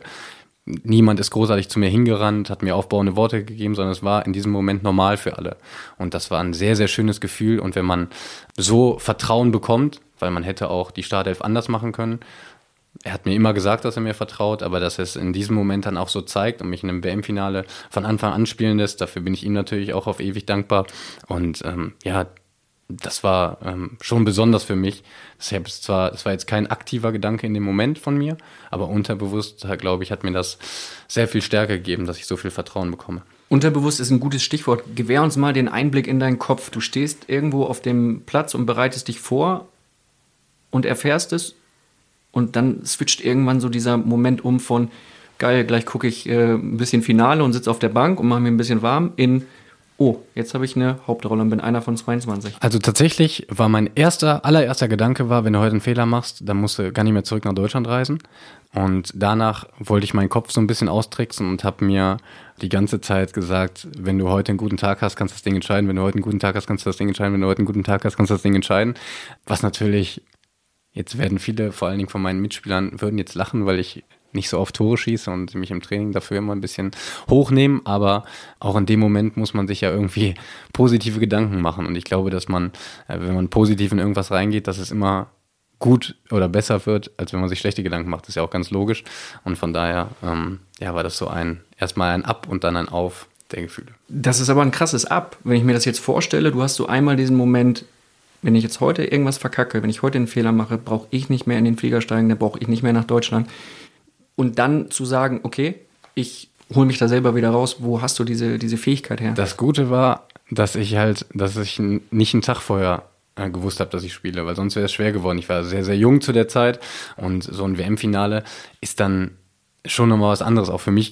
niemand ist großartig zu mir hingerannt, hat mir aufbauende Worte gegeben, sondern es war in diesem Moment normal für alle. Und das war ein sehr, sehr schönes Gefühl. Und wenn man so Vertrauen bekommt, weil man hätte auch die Startelf anders machen können, er hat mir immer gesagt, dass er mir vertraut, aber dass er es in diesem Moment dann auch so zeigt und mich in einem WM-Finale von Anfang an spielen lässt, dafür bin ich ihm natürlich auch auf ewig dankbar. Und ähm, ja, das war ähm, schon besonders für mich. Deshalb ist zwar, es war jetzt kein aktiver Gedanke in dem Moment von mir, aber unterbewusst, glaube ich, hat mir das sehr viel Stärke gegeben, dass ich so viel Vertrauen bekomme. Unterbewusst ist ein gutes Stichwort. Gewähr uns mal den Einblick in deinen Kopf. Du stehst irgendwo auf dem Platz und bereitest dich vor und erfährst es und dann switcht irgendwann so dieser Moment um von geil, gleich gucke ich äh, ein bisschen Finale und sitze auf der Bank und mache mir ein bisschen warm in oh, jetzt habe ich eine Hauptrolle und bin einer von 22. Also tatsächlich war mein erster, allererster Gedanke war, wenn du heute einen Fehler machst, dann musst du gar nicht mehr zurück nach Deutschland reisen. Und danach wollte ich meinen Kopf so ein bisschen austricksen und habe mir die ganze Zeit gesagt, wenn du heute einen guten Tag hast, kannst du das Ding entscheiden. Wenn du heute einen guten Tag hast, kannst du das Ding entscheiden. Wenn du heute einen guten Tag hast, kannst du das Ding entscheiden. Was natürlich, jetzt werden viele, vor allen Dingen von meinen Mitspielern, würden jetzt lachen, weil ich nicht so oft Tore schieße und mich im Training dafür immer ein bisschen hochnehmen, aber auch in dem Moment muss man sich ja irgendwie positive Gedanken machen und ich glaube, dass man, äh, wenn man positiv in irgendwas reingeht, dass es immer gut oder besser wird, als wenn man sich schlechte Gedanken macht. Das ist ja auch ganz logisch und von daher ähm, ja, war das so ein, erstmal ein Ab und dann ein Auf der Gefühle. Das ist aber ein krasses Ab. Wenn ich mir das jetzt vorstelle, du hast so einmal diesen Moment, wenn ich jetzt heute irgendwas verkacke, wenn ich heute einen Fehler mache, brauche ich nicht mehr in den Flieger steigen, dann brauche ich nicht mehr nach Deutschland und dann zu sagen, okay, ich hole mich da selber wieder raus, wo hast du diese, diese Fähigkeit her? Das Gute war, dass ich halt, dass ich nicht einen Tag vorher äh, gewusst habe, dass ich spiele, weil sonst wäre es schwer geworden. Ich war sehr, sehr jung zu der Zeit und so ein WM-Finale ist dann schon nochmal was anderes, auch für mich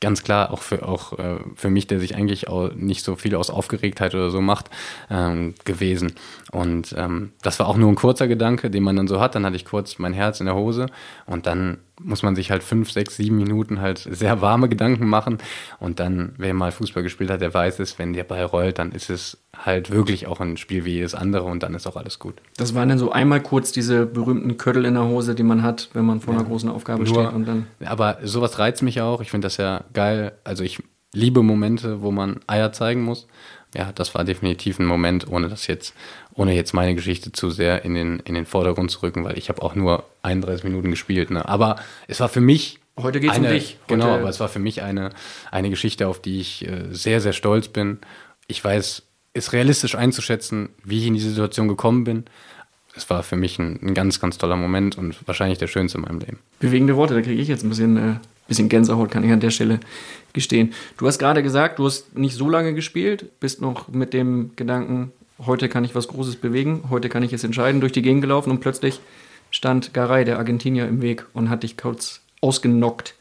ganz klar auch für, auch, äh, für mich, der sich eigentlich auch nicht so viel aus Aufgeregtheit oder so macht, ähm, gewesen. Und ähm, das war auch nur ein kurzer Gedanke, den man dann so hat. Dann hatte ich kurz mein Herz in der Hose und dann muss man sich halt fünf, sechs, sieben Minuten halt sehr warme Gedanken machen. Und dann, wer mal Fußball gespielt hat, der weiß es, wenn der Ball rollt, dann ist es halt wirklich auch ein Spiel wie jedes andere und dann ist auch alles gut. Das waren dann so einmal kurz diese berühmten Köttel in der Hose, die man hat, wenn man vor einer großen Aufgabe Nur, steht. Und dann aber sowas reizt mich auch. Ich finde das ja geil. Also ich liebe Momente, wo man Eier zeigen muss. Ja, das war definitiv ein Moment, ohne das jetzt, ohne jetzt meine Geschichte zu sehr in den, in den Vordergrund zu rücken, weil ich habe auch nur 31 Minuten gespielt. Ne? Aber es war für mich Heute geht es um dich. Heute genau, aber es war für mich eine, eine Geschichte, auf die ich äh, sehr, sehr stolz bin. Ich weiß, ist realistisch einzuschätzen, wie ich in diese Situation gekommen bin. Es war für mich ein, ein, ganz, ganz toller Moment und wahrscheinlich der schönste in meinem Leben. Bewegende Worte, da kriege ich jetzt ein bisschen, äh, bisschen Gänsehaut, kann ich an der Stelle gestehen. Du hast gerade gesagt, du hast nicht so lange gespielt, bist noch mit dem Gedanken, heute kann ich was Großes bewegen, heute kann ich es entscheiden, durch die Gegend gelaufen und plötzlich stand Garay, der Argentinier, im Weg und hat dich kurz ausgenockt.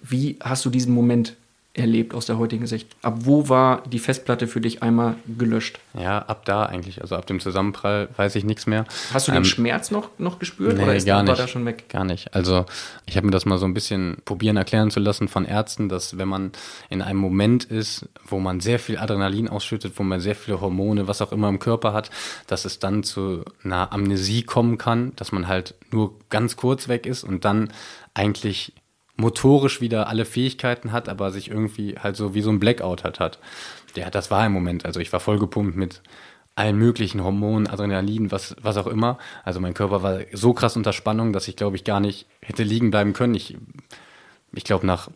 Wie hast du diesen Moment erlebt aus der heutigen Sicht? Ab wo war die Festplatte für dich einmal gelöscht? Ja, ab da eigentlich. Also ab dem Zusammenprall weiß ich nichts mehr. Hast du den ähm, Schmerz noch, noch gespürt nee, oder ist gar nicht, war da schon weg? Gar nicht. Also ich habe mir das mal so ein bisschen probieren erklären zu lassen von Ärzten, dass wenn man in einem Moment ist, wo man sehr viel Adrenalin ausschüttet, wo man sehr viele Hormone, was auch immer im Körper hat, dass es dann zu einer Amnesie kommen kann, dass man halt nur ganz kurz weg ist und dann eigentlich motorisch wieder alle Fähigkeiten hat, aber sich irgendwie halt so wie so ein Blackout hat hat. Ja, das war im Moment. Also ich war voll gepumpt mit allen möglichen Hormonen, Adrenalin, was, was auch immer. Also mein Körper war so krass unter Spannung, dass ich glaube ich gar nicht hätte liegen bleiben können. Ich, ich glaube nach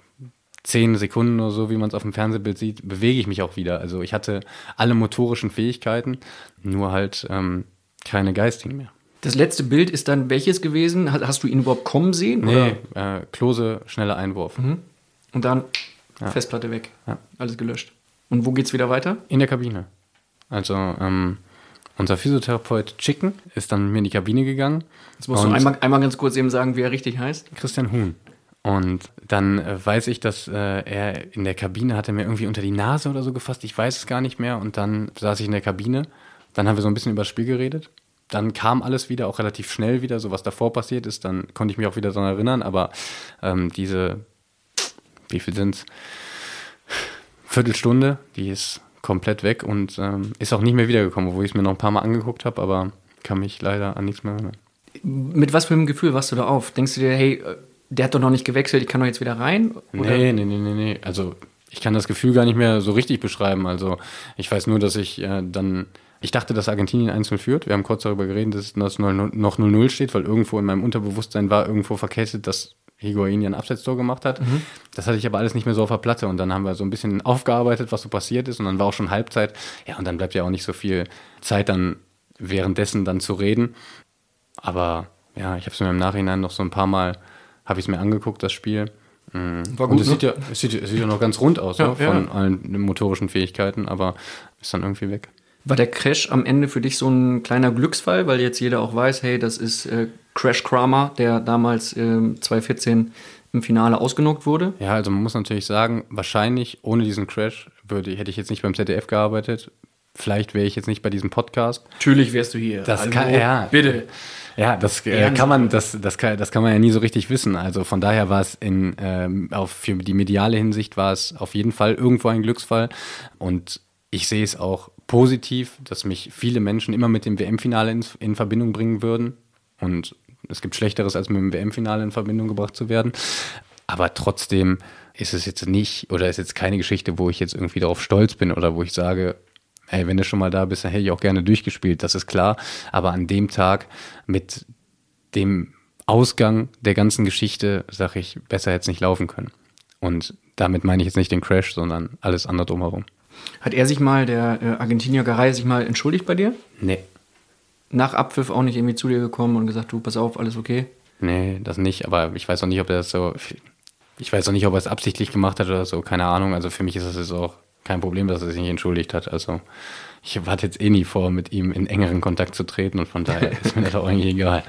zehn Sekunden oder so, wie man es auf dem Fernsehbild sieht, bewege ich mich auch wieder. Also ich hatte alle motorischen Fähigkeiten, nur halt ähm, keine geistigen mehr. Das letzte Bild ist dann welches gewesen? Hast du ihn überhaupt kommen sehen? Nee, äh, Klose, schneller Einwurf. Mhm. Und dann ja. Festplatte weg. Ja. Alles gelöscht. Und wo geht's wieder weiter? In der Kabine. Also, ähm, unser Physiotherapeut Chicken ist dann mit mir in die Kabine gegangen. Jetzt musst du einmal, einmal ganz kurz eben sagen, wie er richtig heißt. Christian Huhn. Und dann äh, weiß ich, dass äh, er in der Kabine hatte mir irgendwie unter die Nase oder so gefasst. Ich weiß es gar nicht mehr. Und dann saß ich in der Kabine. Dann haben wir so ein bisschen über das Spiel geredet dann kam alles wieder, auch relativ schnell wieder, so was davor passiert ist. Dann konnte ich mich auch wieder daran erinnern, aber ähm, diese, wie viel sind es? Viertelstunde, die ist komplett weg und ähm, ist auch nicht mehr wiedergekommen, wo ich es mir noch ein paar Mal angeguckt habe, aber kann mich leider an nichts mehr erinnern. Mit was für einem Gefühl warst du da auf? Denkst du dir, hey, der hat doch noch nicht gewechselt, ich kann doch jetzt wieder rein? Oder? Nee, nee, nee, nee, nee. Also ich kann das Gefühl gar nicht mehr so richtig beschreiben. Also ich weiß nur, dass ich äh, dann ich dachte, dass Argentinien einzeln führt. Wir haben kurz darüber geredet, dass es noch 0-0 steht, weil irgendwo in meinem Unterbewusstsein war irgendwo verkettet, dass Higuain ja ein Abseitstor gemacht hat. Mhm. Das hatte ich aber alles nicht mehr so auf der Platte. Und dann haben wir so ein bisschen aufgearbeitet, was so passiert ist. Und dann war auch schon Halbzeit. Ja, und dann bleibt ja auch nicht so viel Zeit dann währenddessen dann zu reden. Aber ja, ich habe es mir im Nachhinein noch so ein paar Mal, habe ich es mir angeguckt, das Spiel. Mhm. War gut, und es, ne? sieht ja, es, sieht, es sieht ja noch ganz rund aus, ja, ne? von ja. allen motorischen Fähigkeiten, aber ist dann irgendwie weg. War der Crash am Ende für dich so ein kleiner Glücksfall, weil jetzt jeder auch weiß, hey, das ist äh, Crash Kramer, der damals äh, 2014 im Finale ausgenockt wurde? Ja, also man muss natürlich sagen, wahrscheinlich ohne diesen Crash würde, hätte ich jetzt nicht beim ZDF gearbeitet. Vielleicht wäre ich jetzt nicht bei diesem Podcast. Natürlich wärst du hier. Das Hallo, kann, ja. Bitte. Ja, das äh, kann man, das, das, kann, das kann man ja nie so richtig wissen. Also von daher war es in, ähm, auf, für die mediale Hinsicht war es auf jeden Fall irgendwo ein Glücksfall. Und ich sehe es auch positiv, dass mich viele Menschen immer mit dem WM-Finale in, in Verbindung bringen würden. Und es gibt Schlechteres, als mit dem WM-Finale in Verbindung gebracht zu werden. Aber trotzdem ist es jetzt nicht, oder ist jetzt keine Geschichte, wo ich jetzt irgendwie darauf stolz bin oder wo ich sage, hey, wenn du schon mal da bist, dann hätte ich auch gerne durchgespielt, das ist klar. Aber an dem Tag mit dem Ausgang der ganzen Geschichte, sage ich, besser hätte es nicht laufen können. Und damit meine ich jetzt nicht den Crash, sondern alles andere drumherum. Hat er sich mal, der äh, Argentinier Garay, sich mal entschuldigt bei dir? Nee. Nach Abpfiff auch nicht irgendwie zu dir gekommen und gesagt, du, pass auf, alles okay? Nee, das nicht, aber ich weiß auch nicht, ob er das so, ich weiß auch nicht, ob er es absichtlich gemacht hat oder so, keine Ahnung. Also für mich ist das jetzt auch kein Problem, dass er sich nicht entschuldigt hat. Also ich hatte jetzt eh nie vor, mit ihm in engeren Kontakt zu treten und von daher ist mir das auch eigentlich egal.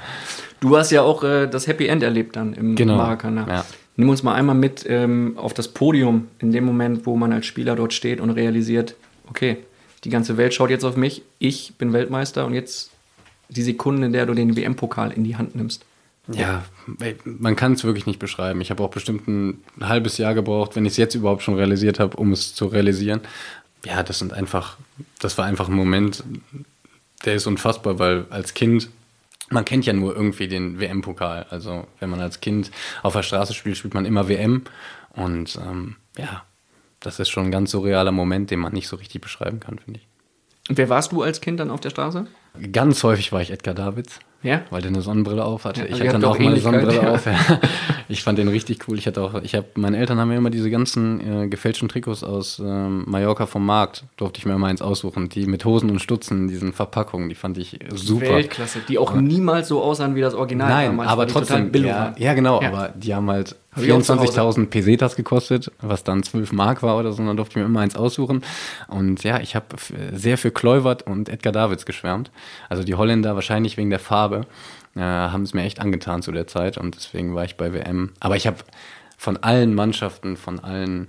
Du hast ja auch äh, das Happy End erlebt dann im Genau, Maracanã. ja. Nimm uns mal einmal mit ähm, auf das Podium, in dem Moment, wo man als Spieler dort steht und realisiert, okay, die ganze Welt schaut jetzt auf mich, ich bin Weltmeister und jetzt die Sekunde, in der du den WM-Pokal in die Hand nimmst. Ja, man kann es wirklich nicht beschreiben. Ich habe auch bestimmt ein halbes Jahr gebraucht, wenn ich es jetzt überhaupt schon realisiert habe, um es zu realisieren. Ja, das sind einfach, das war einfach ein Moment, der ist unfassbar, weil als Kind, man kennt ja nur irgendwie den WM-Pokal. Also wenn man als Kind auf der Straße spielt, spielt man immer WM. Und ähm, ja, das ist schon ein ganz surrealer Moment, den man nicht so richtig beschreiben kann, finde ich. Und wer warst du als Kind dann auf der Straße? Ganz häufig war ich Edgar Davids. Ja? Weil der eine Sonnenbrille auf hatte. Ja, ich also hatte dann auch auch mal eine Ähnlichkeit, Sonnenbrille ja. auf. Ich fand den richtig cool. Ich hatte auch, ich habe, meine Eltern haben mir immer diese ganzen äh, gefälschten Trikots aus ähm, Mallorca vom Markt, durfte ich mir mal eins aussuchen. Die mit Hosen und Stutzen, diesen Verpackungen, die fand ich super. Weltklasse, die auch niemals so aussahen wie das Original. Nein, aber trotzdem, ja, ja genau, aber die haben halt Hab ich auch zu Hause. 24.000 Pesetas gekostet, was dann 12 Mark war oder so, und dann durfte ich mir immer eins aussuchen. Und ja, ich habe sehr für Kluivert und Edgar Davids geschwärmt. Also die Holländer wahrscheinlich wegen der Farbe äh, haben es mir echt angetan zu der Zeit und deswegen war ich bei WM. Aber ich habe von allen Mannschaften, von allen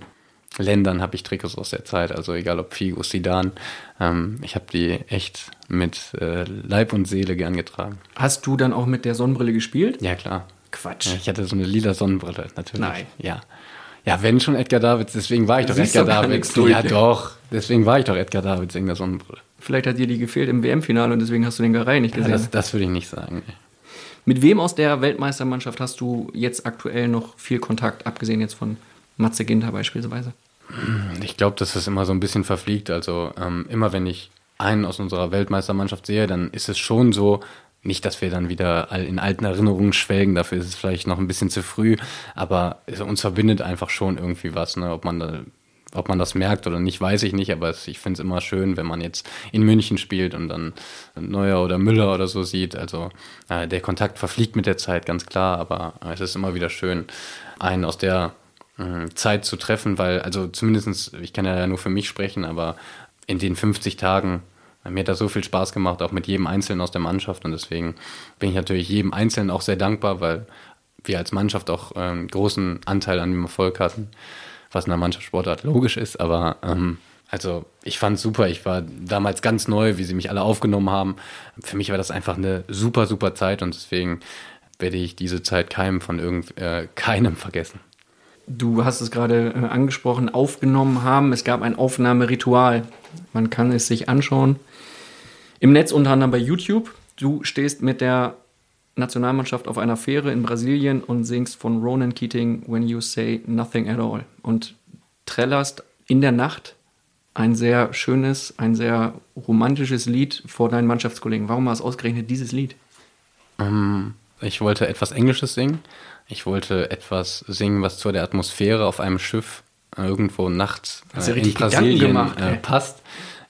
Ländern habe ich Trikots aus der Zeit, also egal ob Figo, Sidan, ähm, ich habe die echt mit äh, Leib und Seele gern getragen. Hast du dann auch mit der Sonnenbrille gespielt? Ja, klar. Quatsch. Ja, ich hatte so eine lila Sonnenbrille, natürlich. Nein. Ja. Ja, wenn schon Edgar Davids, deswegen war ich doch Siehst Edgar doch Davids. Ja, doch. Deswegen war ich doch Edgar Davids wegen der Sonnenbrille. Vielleicht hat dir die gefehlt im WM-Finale und deswegen hast du den Garay nicht Ja, gesehen. das, das würde ich nicht sagen. nee. Mit wem aus der Weltmeistermannschaft hast du jetzt aktuell noch viel Kontakt, abgesehen jetzt von Matze Ginter beispielsweise? Ich glaube, dass das immer so ein bisschen verfliegt. Also ähm, immer wenn ich einen aus unserer Weltmeistermannschaft sehe, dann ist es schon so, nicht, dass wir dann wieder in alten Erinnerungen schwelgen, dafür ist es vielleicht noch ein bisschen zu früh, aber uns verbindet einfach schon irgendwie was, ne? ob man da ob man das merkt oder nicht, weiß ich nicht, aber es, ich finde es immer schön, wenn man jetzt in München spielt und dann Neuer oder Müller oder so sieht. Also äh, der Kontakt verfliegt mit der Zeit, ganz klar, aber äh, es ist immer wieder schön, einen aus der mh, Zeit zu treffen, weil, also zumindestens, ich kann ja nur für mich sprechen, aber in den 50 Tagen, äh, mir hat das so viel Spaß gemacht, auch mit jedem Einzelnen aus der Mannschaft und deswegen bin ich natürlich jedem Einzelnen auch sehr dankbar, weil wir als Mannschaft auch einen großen Anteil an dem Erfolg hatten, was in der Mannschaftssportart logisch ist, aber ähm, also ich fand super, ich war damals ganz neu, wie sie mich alle aufgenommen haben. Für mich war das einfach eine super, super Zeit und deswegen werde ich diese Zeit keinem von irgend, äh, keinem vergessen. Du hast es gerade äh, angesprochen, aufgenommen haben. Es gab ein Aufnahmeritual. Man kann es sich anschauen. Im Netz unter anderem bei YouTube. Du stehst mit der Nationalmannschaft auf einer Fähre in Brasilien und singst von Ronan Keating When You Say Nothing at All. Und trällerst in der Nacht ein sehr schönes, ein sehr romantisches Lied vor deinen Mannschaftskollegen. Warum war es ausgerechnet dieses Lied? Ähm, ich wollte etwas Englisches singen. Ich wollte etwas singen, was zu der Atmosphäre auf einem Schiff irgendwo nachts Hast ja äh, in Brasilien gemacht, äh, passt.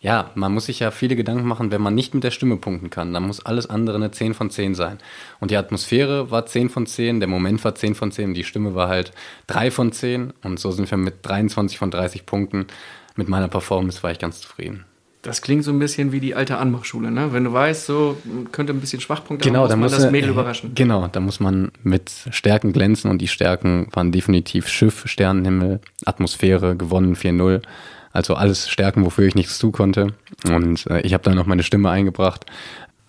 Ja, man muss sich ja viele Gedanken machen, wenn man nicht mit der Stimme punkten kann. Dann muss alles andere eine 10 von 10 sein. Und die Atmosphäre war 10 von 10, der Moment war 10 von 10, die Stimme war halt 3 von 10. Und so sind wir mit 23 von 30 Punkten. Mit meiner Performance war ich ganz zufrieden. Das klingt so ein bisschen wie die alte Anmachschule, ne? Wenn du weißt, so könnte ein bisschen Schwachpunkte Genau, haben, da muss man muss das Mädel überraschen. Genau, da muss man mit Stärken glänzen und die Stärken waren definitiv Schiff, Sternenhimmel, Atmosphäre, gewonnen 4-0. Also alles Stärken, wofür ich nichts zu konnte. Und äh, ich habe da noch meine Stimme eingebracht.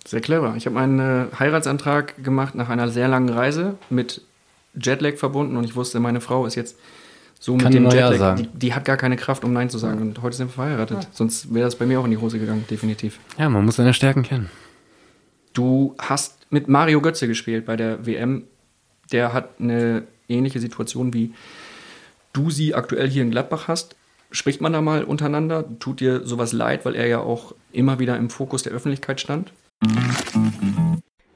Sehr clever. Ich habe einen äh, Heiratsantrag gemacht nach einer sehr langen Reise mit Jetlag verbunden und ich wusste, meine Frau ist jetzt so Kann mit dem Ja Jetlag, sagen. die, die hat gar keine Kraft, um Nein zu sagen. Und heute sind wir verheiratet. Sonst wäre das bei mir auch in die Hose gegangen, definitiv. Ja, man muss seine Stärken kennen. Du hast mit Mario Götze gespielt bei der WM. Der hat eine ähnliche Situation wie du sie aktuell hier in Gladbach hast. Spricht man da mal untereinander? Tut dir sowas leid, weil er ja auch immer wieder im Fokus der Öffentlichkeit stand?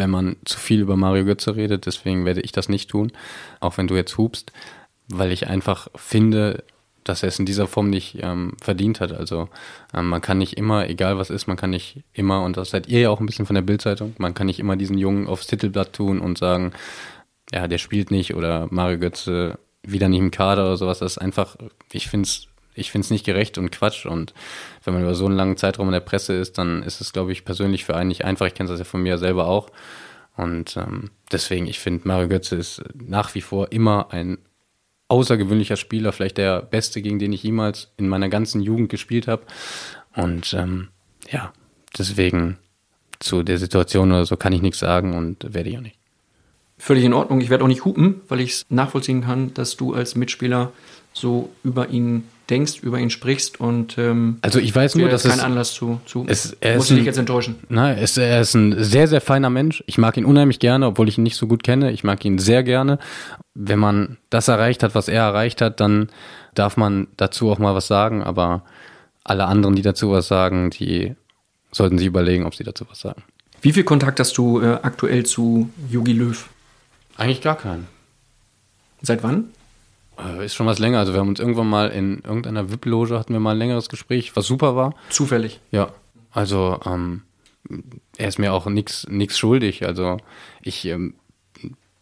wenn man zu viel über Mario Götze redet. Deswegen werde ich das nicht tun, auch wenn du jetzt hupst, weil ich einfach finde, dass er es in dieser Form nicht ähm, verdient hat. Also ähm, man kann nicht immer, egal was ist, man kann nicht immer, und das seid ihr ja auch ein bisschen von der Bildzeitung, man kann nicht immer diesen Jungen aufs Titelblatt tun und sagen, ja, der spielt nicht oder Mario Götze wieder nicht im Kader oder sowas. Das ist einfach, ich finde es ich find's nicht gerecht und Quatsch. Und wenn man über so einen langen Zeitraum in der Presse ist, dann ist es, glaube ich, persönlich für einen nicht einfach. Ich kenne das ja von mir selber auch. Und ähm, deswegen, ich finde, Mario Götze ist nach wie vor immer ein außergewöhnlicher Spieler, vielleicht der beste, gegen den ich jemals in meiner ganzen Jugend gespielt habe. Und ähm, ja, deswegen zu der Situation oder so kann ich nichts sagen und werde ich auch nicht. Völlig in Ordnung. Ich werde auch nicht hupen, weil ich es nachvollziehen kann, dass du als Mitspieler so über ihn denkst, über ihn sprichst und ähm, Also ich weiß nur, dass das kein es, Anlass zu, zu es- er muss ist ich dich jetzt enttäuschen. Na, es, er ist ein sehr, sehr feiner Mensch. Ich mag ihn unheimlich gerne, obwohl ich ihn nicht so gut kenne. Ich mag ihn sehr gerne. Wenn man das erreicht hat, was er erreicht hat, dann darf man dazu auch mal was sagen. Aber alle anderen, die dazu was sagen, die sollten sich überlegen, ob sie dazu was sagen. Wie viel Kontakt hast du äh, aktuell zu Jogi Löw? Eigentlich gar keinen. Seit wann? Äh, Ist schon was länger. Also wir haben uns irgendwann mal in irgendeiner VIP-Loge hatten wir mal ein längeres Gespräch, was super war. Zufällig. Ja, also ähm, er ist mir auch nichts nix schuldig. Also ich, ähm,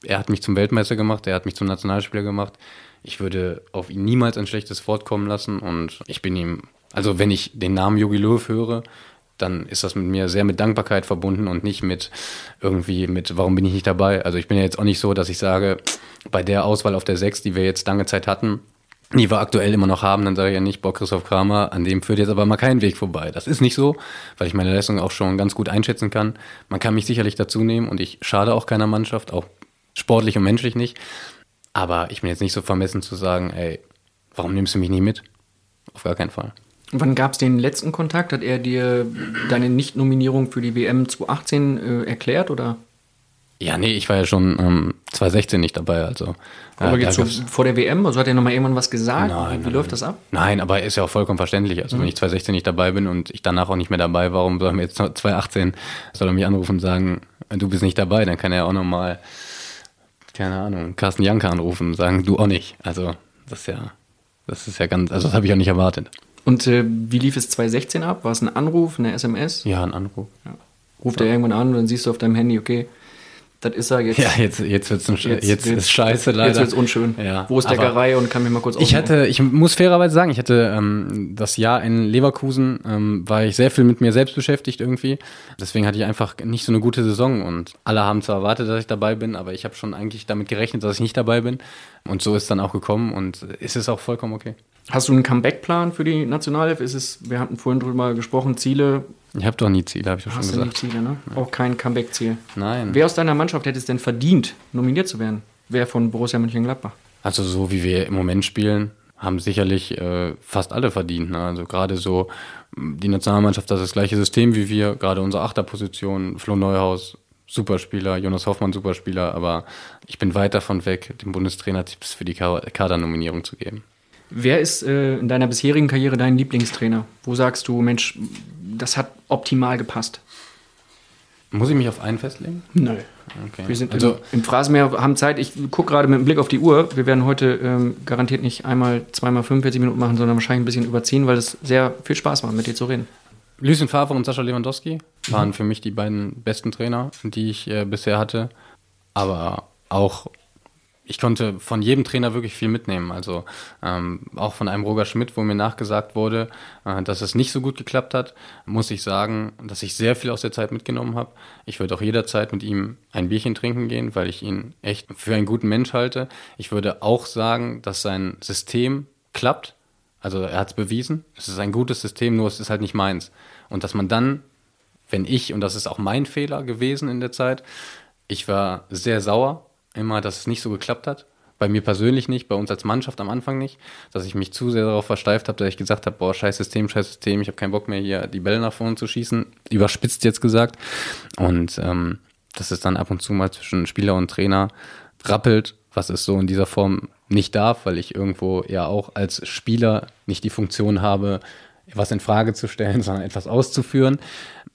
er hat mich zum Weltmeister gemacht, er hat mich zum Nationalspieler gemacht. Ich würde auf ihn niemals ein schlechtes Wort kommen lassen und ich bin ihm, also wenn ich den Namen Jogi Löw höre, dann ist das mit mir sehr mit Dankbarkeit verbunden und nicht mit irgendwie mit, warum bin ich nicht dabei? Also ich bin ja jetzt auch nicht so, dass ich sage, bei der Auswahl auf der 6, die wir jetzt lange Zeit hatten, die wir aktuell immer noch haben, dann sage ich ja nicht, boah, Christoph Kramer, an dem führt jetzt aber mal kein Weg vorbei. Das ist nicht so, weil ich meine Leistung auch schon ganz gut einschätzen kann. Man kann mich sicherlich dazu nehmen und ich schade auch keiner Mannschaft, auch sportlich und menschlich nicht. Aber ich bin jetzt nicht so vermessen zu sagen, ey, warum nimmst du mich nie mit? Auf gar keinen Fall. Wann gab es den letzten Kontakt? Hat er dir deine Nicht-Nominierung für die WM 2018 äh, erklärt oder? Ja, nee, ich war ja schon ähm, 2016 nicht dabei, also. Aber äh, jetzt vor der WM? Also hat er nochmal irgendwann was gesagt? Nein, Wie nein, läuft das ab? Nein, aber ist ja auch vollkommen verständlich. Also wenn ich 2016 nicht dabei bin und ich danach auch nicht mehr dabei, warum soll er mir jetzt 2018 soll er mich anrufen und sagen, du bist nicht dabei, dann kann er auch nochmal, keine Ahnung, Carsten Janke anrufen und sagen, du auch nicht. Also das ist ja, das ist ja ganz, also das habe ich auch nicht erwartet. Und äh, wie lief es 2016 ab? War es ein Anruf, eine SMS? Ja, ein Anruf. Ruft er irgendwann an und dann siehst du auf deinem Handy, okay, das ist er jetzt. Ja, jetzt, jetzt wird's ein, Jetzt jetzt, ist scheiße leider. Jetzt wird's unschön. Ja, Wo ist der Garei und kann mich mal kurz Ich ausruhen? hatte, ich muss fairerweise sagen, ich hatte ähm, das Jahr in Leverkusen, ähm, war ich sehr viel mit mir selbst beschäftigt irgendwie. Deswegen hatte ich einfach nicht so eine gute Saison und alle haben zwar erwartet, dass ich dabei bin, aber ich habe schon eigentlich damit gerechnet, dass ich nicht dabei bin. Und so ist dann auch gekommen und ist es auch vollkommen okay. Hast du einen Comeback-Plan für die Nationalelf? Ist es, wir hatten vorhin drüber gesprochen, Ziele. Ich habe doch nie Ziele, habe ich doch schon Hast du gesagt. Ziele, ne? Auch kein Comeback-Ziel. Nein. Wer aus deiner Mannschaft hätte es denn verdient, nominiert zu werden? wer von Borussia Mönchengladbach? Also so wie wir im Moment spielen, haben sicherlich äh, fast alle verdient. Ne? Also gerade so die Nationalmannschaft hat das gleiche System wie wir, gerade unsere Achterposition, Flo Neuhaus, Superspieler, Jonas Hoffmann, Superspieler, aber ich bin weit davon weg, dem Bundestrainer Tipps für die Kadernominierung zu geben. Wer ist äh, in deiner bisherigen Karriere dein Lieblingstrainer? Wo sagst du, Mensch, das hat optimal gepasst? Muss ich mich auf einen festlegen? Nö. Okay. Wir sind also, im, im Phrasenmeer, haben Zeit. Ich gucke gerade mit dem Blick auf die Uhr. Wir werden heute ähm, garantiert nicht einmal, zweimal 45 Minuten machen, sondern wahrscheinlich ein bisschen überziehen, weil es sehr viel Spaß macht, mit dir zu reden. Lucien Favre und Sascha Lewandowski waren mhm. für mich die beiden besten Trainer, die ich äh, bisher hatte. Aber auch ich konnte von jedem Trainer wirklich viel mitnehmen. Also ähm, auch von einem Roger Schmidt, wo mir nachgesagt wurde, äh, dass es nicht so gut geklappt hat, muss ich sagen, dass ich sehr viel aus der Zeit mitgenommen habe. Ich würde auch jederzeit mit ihm ein Bierchen trinken gehen, weil ich ihn echt für einen guten Mensch halte. Ich würde auch sagen, dass sein System klappt. Also er hat es bewiesen. Es ist ein gutes System, nur es ist halt nicht meins. Und dass man dann, wenn ich, und das ist auch mein Fehler gewesen in der Zeit, ich war sehr sauer immer, dass es nicht so geklappt hat. Bei mir persönlich nicht, bei uns als Mannschaft am Anfang nicht, dass ich mich zu sehr darauf versteift habe, dass ich gesagt habe, boah, scheiß System, scheiß System, ich habe keinen Bock mehr hier die Bälle nach vorne zu schießen, überspitzt jetzt gesagt. Und ähm, dass es dann ab und zu mal zwischen Spieler und Trainer rappelt, was es so in dieser Form nicht darf, weil ich irgendwo ja auch als Spieler nicht die Funktion habe, was in Frage zu stellen, sondern etwas auszuführen,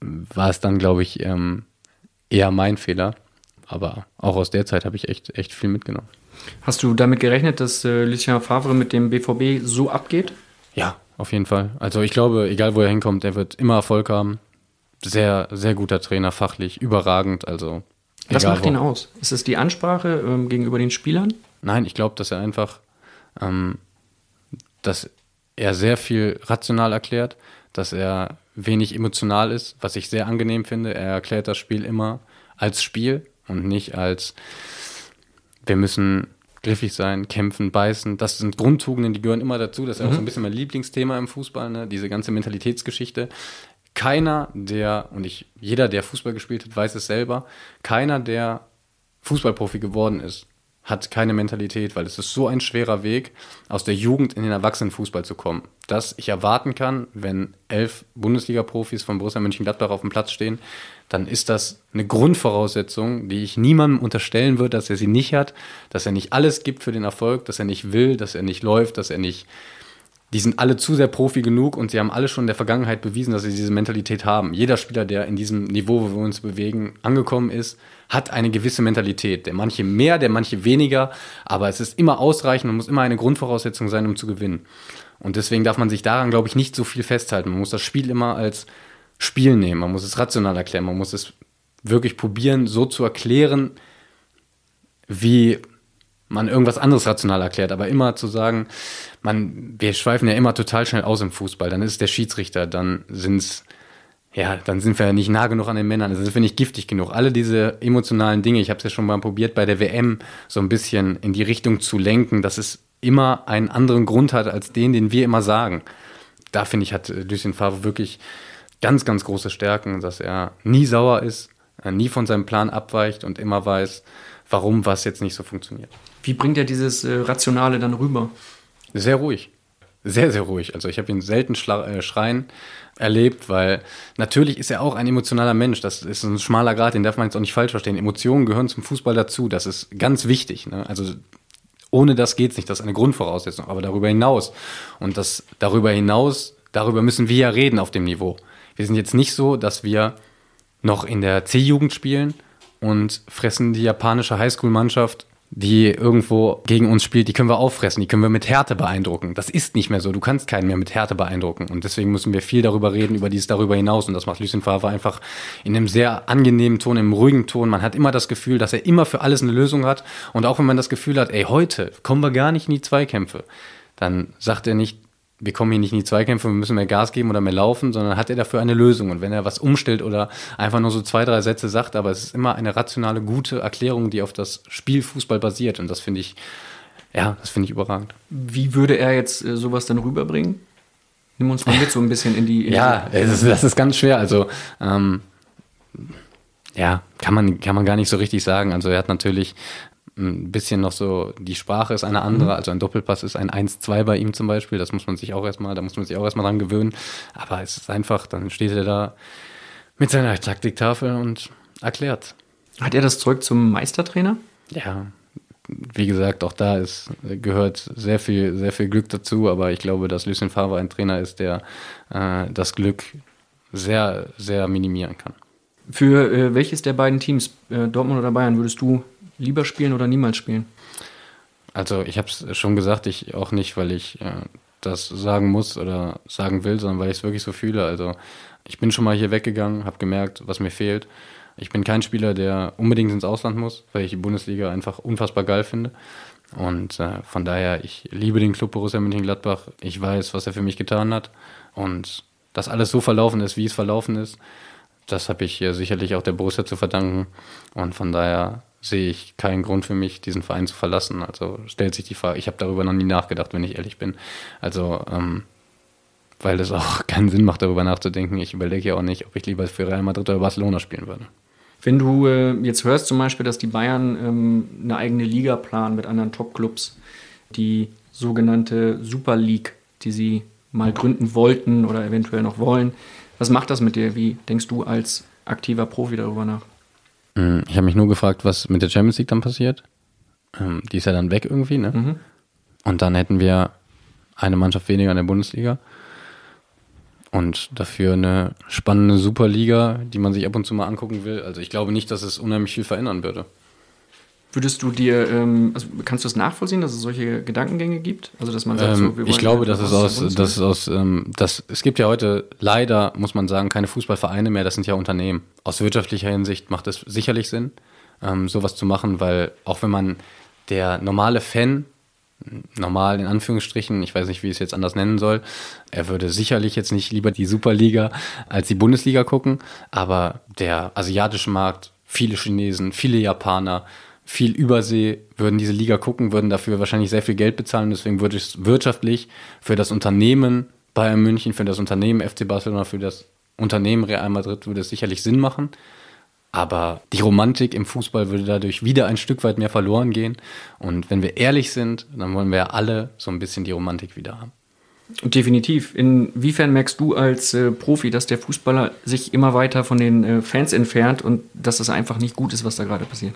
war es dann, glaube ich, ähm, eher mein Fehler. Aber auch aus der Zeit habe ich echt, echt viel mitgenommen. Hast du damit gerechnet, dass äh, Lucien Favre mit dem BVB so abgeht? Ja, auf jeden Fall. Also ich glaube, egal wo er hinkommt, er wird immer Erfolg haben. Sehr, sehr guter Trainer, fachlich, überragend. Also was macht ihn aus? Ist es die Ansprache ähm, gegenüber den Spielern? Nein, ich glaube, dass er einfach, ähm, dass er sehr viel rational erklärt, dass er wenig emotional ist, was ich sehr angenehm finde. Er erklärt das Spiel immer als Spiel und nicht als wir müssen griffig sein, kämpfen, beißen. Das sind Grundtugenden, die gehören immer dazu. Das ist mhm. auch so ein bisschen mein Lieblingsthema im Fußball, ne? diese ganze Mentalitätsgeschichte. Keiner, der, und ich, jeder, der Fußball gespielt hat, weiß es selber, keiner, der Fußballprofi geworden ist, hat keine Mentalität, weil es ist so ein schwerer Weg, aus der Jugend in den Erwachsenenfußball zu kommen, dass ich erwarten kann, wenn elf Bundesliga-Profis von Borussia Mönchengladbach auf dem Platz stehen, dann ist das eine Grundvoraussetzung, die ich niemandem unterstellen würde, dass er sie nicht hat, dass er nicht alles gibt für den Erfolg, dass er nicht will, dass er nicht läuft, dass er nicht. Die sind alle zu sehr Profi genug und sie haben alle schon in der Vergangenheit bewiesen, dass sie diese Mentalität haben. Jeder Spieler, der in diesem Niveau, wo wir uns bewegen, angekommen ist, hat eine gewisse Mentalität. Der manche mehr, der manche weniger, aber es ist immer ausreichend und muss immer eine Grundvoraussetzung sein, um zu gewinnen. Und deswegen darf man sich daran, glaube ich, nicht so viel festhalten. Man muss das Spiel immer als Spiel nehmen. Man muss es rational erklären. Man muss es wirklich probieren, so zu erklären, wie man irgendwas anderes rational erklärt. Aber immer zu sagen, man, wir schweifen ja immer total schnell aus im Fußball. Dann ist es der Schiedsrichter, dann sind es ja, dann sind wir ja nicht nah genug an den Männern, dann sind wir nicht giftig genug. Alle diese emotionalen Dinge, ich habe es ja schon mal probiert, bei der WM so ein bisschen in die Richtung zu lenken, dass es immer einen anderen Grund hat als den, den wir immer sagen. Da finde ich, hat Lucien Favre wirklich ganz, ganz große Stärken, dass er nie sauer ist, nie von seinem Plan abweicht und immer weiß, warum was jetzt nicht so funktioniert. Wie bringt er dieses äh, Rationale dann rüber? Sehr ruhig. Sehr, sehr ruhig. Also ich habe ihn selten äh, schreien erlebt, weil natürlich ist er auch ein emotionaler Mensch. Das ist ein schmaler Grad, den darf man jetzt auch nicht falsch verstehen. Emotionen gehören zum Fußball dazu. Das ist ganz wichtig. Ne? Also ohne das geht's nicht. Das ist eine Grundvoraussetzung. Aber darüber hinaus und das darüber hinaus, darüber müssen wir ja reden auf dem Niveau. Wir sind jetzt nicht so, dass wir noch in der C-Jugend spielen und fressen die japanische Highschool-Mannschaft die irgendwo gegen uns spielt, die können wir auffressen, die können wir mit Härte beeindrucken. Das ist nicht mehr so. Du kannst keinen mehr mit Härte beeindrucken. Und deswegen müssen wir viel darüber reden, über dieses darüber hinaus. Und das macht Lucien Favre einfach in einem sehr angenehmen Ton, im ruhigen Ton. Man hat immer das Gefühl, dass er immer für alles eine Lösung hat. Und auch wenn man das Gefühl hat, ey, heute kommen wir gar nicht in die Zweikämpfe, dann sagt er nicht, wir kommen hier nicht in die Zweikämpfe, wir müssen mehr Gas geben oder mehr laufen, sondern hat er dafür eine Lösung. Und wenn er was umstellt oder einfach nur so zwei, drei Sätze sagt, aber es ist immer eine rationale, gute Erklärung, die auf das Spiel Fußball basiert. Und das finde ich, ja, das finde ich überragend. Wie würde er jetzt äh, sowas dann rüberbringen? Nimm uns mal mit so ein bisschen in die. In ja, die das, ist, das ist ganz schwer. Also, ähm, ja, kann man, kann man gar nicht so richtig sagen. Also, er hat natürlich ein bisschen noch so, die Sprache ist eine andere, Mhm. also ein Doppelpass ist ein 1-2 bei ihm zum Beispiel, das muss man sich auch erstmal, da muss man sich auch erstmal dran gewöhnen, aber es ist einfach, dann steht er da mit seiner Taktiktafel und erklärt. Hat er das Zeug zum Meistertrainer? Ja, wie gesagt, auch da ist, gehört sehr viel, sehr viel Glück dazu, aber ich glaube, dass Lucien Favre ein Trainer ist, der äh, das Glück sehr, sehr minimieren kann. Für äh, welches der beiden Teams, äh, Dortmund oder Bayern, würdest du lieber spielen oder niemals spielen? Also ich habe es schon gesagt, ich auch nicht, weil ich äh, das sagen muss oder sagen will, sondern weil ich es wirklich so fühle. Also ich bin schon mal hier weggegangen, habe gemerkt, was mir fehlt. Ich bin kein Spieler, der unbedingt ins Ausland muss, weil ich die Bundesliga einfach unfassbar geil finde. Und äh, von daher, ich liebe den Club Borussia Mönchengladbach. Ich weiß, was er für mich getan hat. Und dass alles so verlaufen ist, wie es verlaufen ist, das habe ich sicherlich auch der Borussia zu verdanken. Und von daher sehe ich keinen Grund für mich, diesen Verein zu verlassen. Also stellt sich die Frage, ich habe darüber noch nie nachgedacht, wenn ich ehrlich bin. Also, ähm, weil es auch keinen Sinn macht, darüber nachzudenken. Ich überlege ja auch nicht, ob ich lieber für Real Madrid oder Barcelona spielen würde. Wenn du äh, jetzt hörst zum Beispiel, dass die Bayern ähm, eine eigene Liga planen mit anderen Top-Clubs, die sogenannte Super League, die sie mal gründen wollten oder eventuell noch wollen, was macht das mit dir? Wie denkst du als aktiver Profi darüber nach? Mm, Ich habe mich nur gefragt, was mit der Champions League dann passiert. Ähm, Die ist ja dann weg irgendwie, ne? Mhm. Und dann hätten wir eine Mannschaft weniger in der Bundesliga. Und dafür eine spannende Superliga, die man sich ab und zu mal angucken will. Also ich glaube nicht, dass es unheimlich viel verändern würde. Würdest du dir, ähm, also kannst du es nachvollziehen, dass es solche Gedankengänge gibt? Also dass man sagt, so, Ähm, wir ich glaube, halt dass es aus, dass es aus, ähm, das, es gibt ja heute leider, muss man sagen, keine Fußballvereine mehr, das sind ja Unternehmen. Aus wirtschaftlicher Hinsicht macht es sicherlich Sinn, ähm, sowas zu machen, weil auch wenn man der normale Fan, normal in Anführungsstrichen, ich weiß nicht, wie ich es jetzt anders nennen soll, er würde sicherlich jetzt nicht lieber die Superliga als die Bundesliga gucken, aber der asiatische Markt, viele Chinesen, viele Japaner, viel Übersee würden diese Liga gucken, würden dafür wahrscheinlich sehr viel Geld bezahlen. Deswegen würde es wirtschaftlich für das Unternehmen Bayern München, für das Unternehmen FC Barcelona, für das Unternehmen Real Madrid würde es sicherlich Sinn machen. Aber die Romantik im Fußball würde dadurch wieder ein Stück weit mehr verloren gehen. Und wenn wir ehrlich sind, dann wollen wir ja alle so ein bisschen die Romantik wieder haben. Definitiv. Inwiefern merkst du als äh, Profi, dass der Fußballer sich immer weiter von den äh, Fans entfernt und dass es einfach nicht gut ist, was da gerade passiert?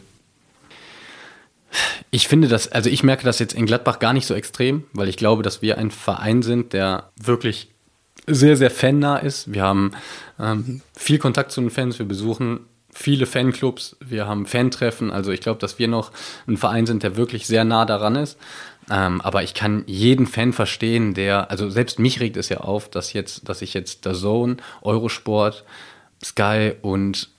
Ich finde das, also ich merke das jetzt in Gladbach gar nicht so extrem, weil ich glaube, dass wir ein Verein sind, der wirklich sehr, sehr fannah ist. Wir haben ähm, viel Kontakt zu den Fans, wir besuchen viele Fanclubs, wir haben Fantreffen. Also ich glaube, dass wir noch ein Verein sind, der wirklich sehr nah daran ist. Ähm, aber ich kann jeden Fan verstehen, der, also selbst mich regt es ja auf, dass jetzt, dass ich jetzt der Zone, Eurosport, Sky und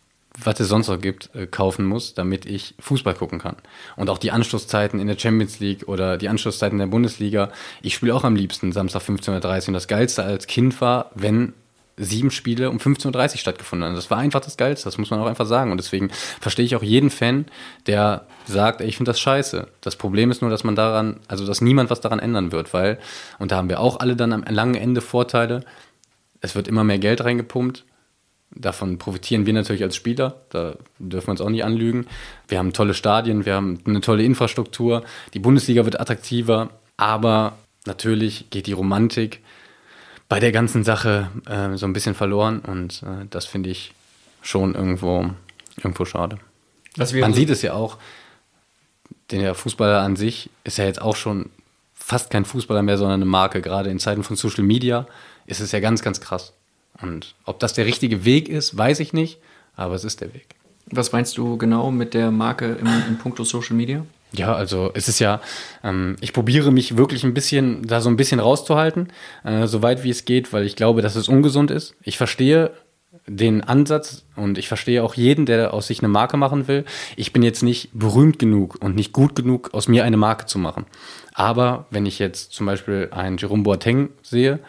was es sonst noch gibt, äh, kaufen muss, damit ich Fußball gucken kann. Und auch die Anschlusszeiten in der Champions League oder die Anschlusszeiten der Bundesliga. Ich spiele auch am liebsten Samstag 15.30 Uhr. Und das Geilste als Kind war, wenn sieben Spiele um 15.30 Uhr stattgefunden haben. Das war einfach das Geilste, das muss man auch einfach sagen. Und deswegen verstehe ich auch jeden Fan, der sagt, ey, ich finde das scheiße. Das Problem ist nur, dass man daran, also dass niemand was daran ändern wird, weil, und da haben wir auch alle dann am langen Ende Vorteile, es wird immer mehr Geld reingepumpt. Davon profitieren wir natürlich als Spieler, da dürfen wir uns auch nicht anlügen. Wir haben tolle Stadien, wir haben eine tolle Infrastruktur, die Bundesliga wird attraktiver, aber natürlich geht die Romantik bei der ganzen Sache äh, so ein bisschen verloren und äh, das finde ich schon irgendwo, irgendwo schade. Man sieht es ja auch, der Fußballer an sich ist ja jetzt auch schon fast kein Fußballer mehr, sondern eine Marke. Gerade in Zeiten von Social Media ist es ja ganz, ganz krass. Und ob das der richtige Weg ist, weiß ich nicht, aber es ist der Weg. Was meinst du genau mit der Marke im, im Punkto Social Media? Ja, also es ist ja, ähm, ich probiere mich wirklich ein bisschen, da so ein bisschen rauszuhalten, äh, so weit wie es geht, weil ich glaube, dass es ungesund ist. Ich verstehe den Ansatz und ich verstehe auch jeden, der aus sich eine Marke machen will. Ich bin jetzt nicht berühmt genug und nicht gut genug, aus mir eine Marke zu machen. Aber wenn ich jetzt zum Beispiel einen Jerome Boateng sehe,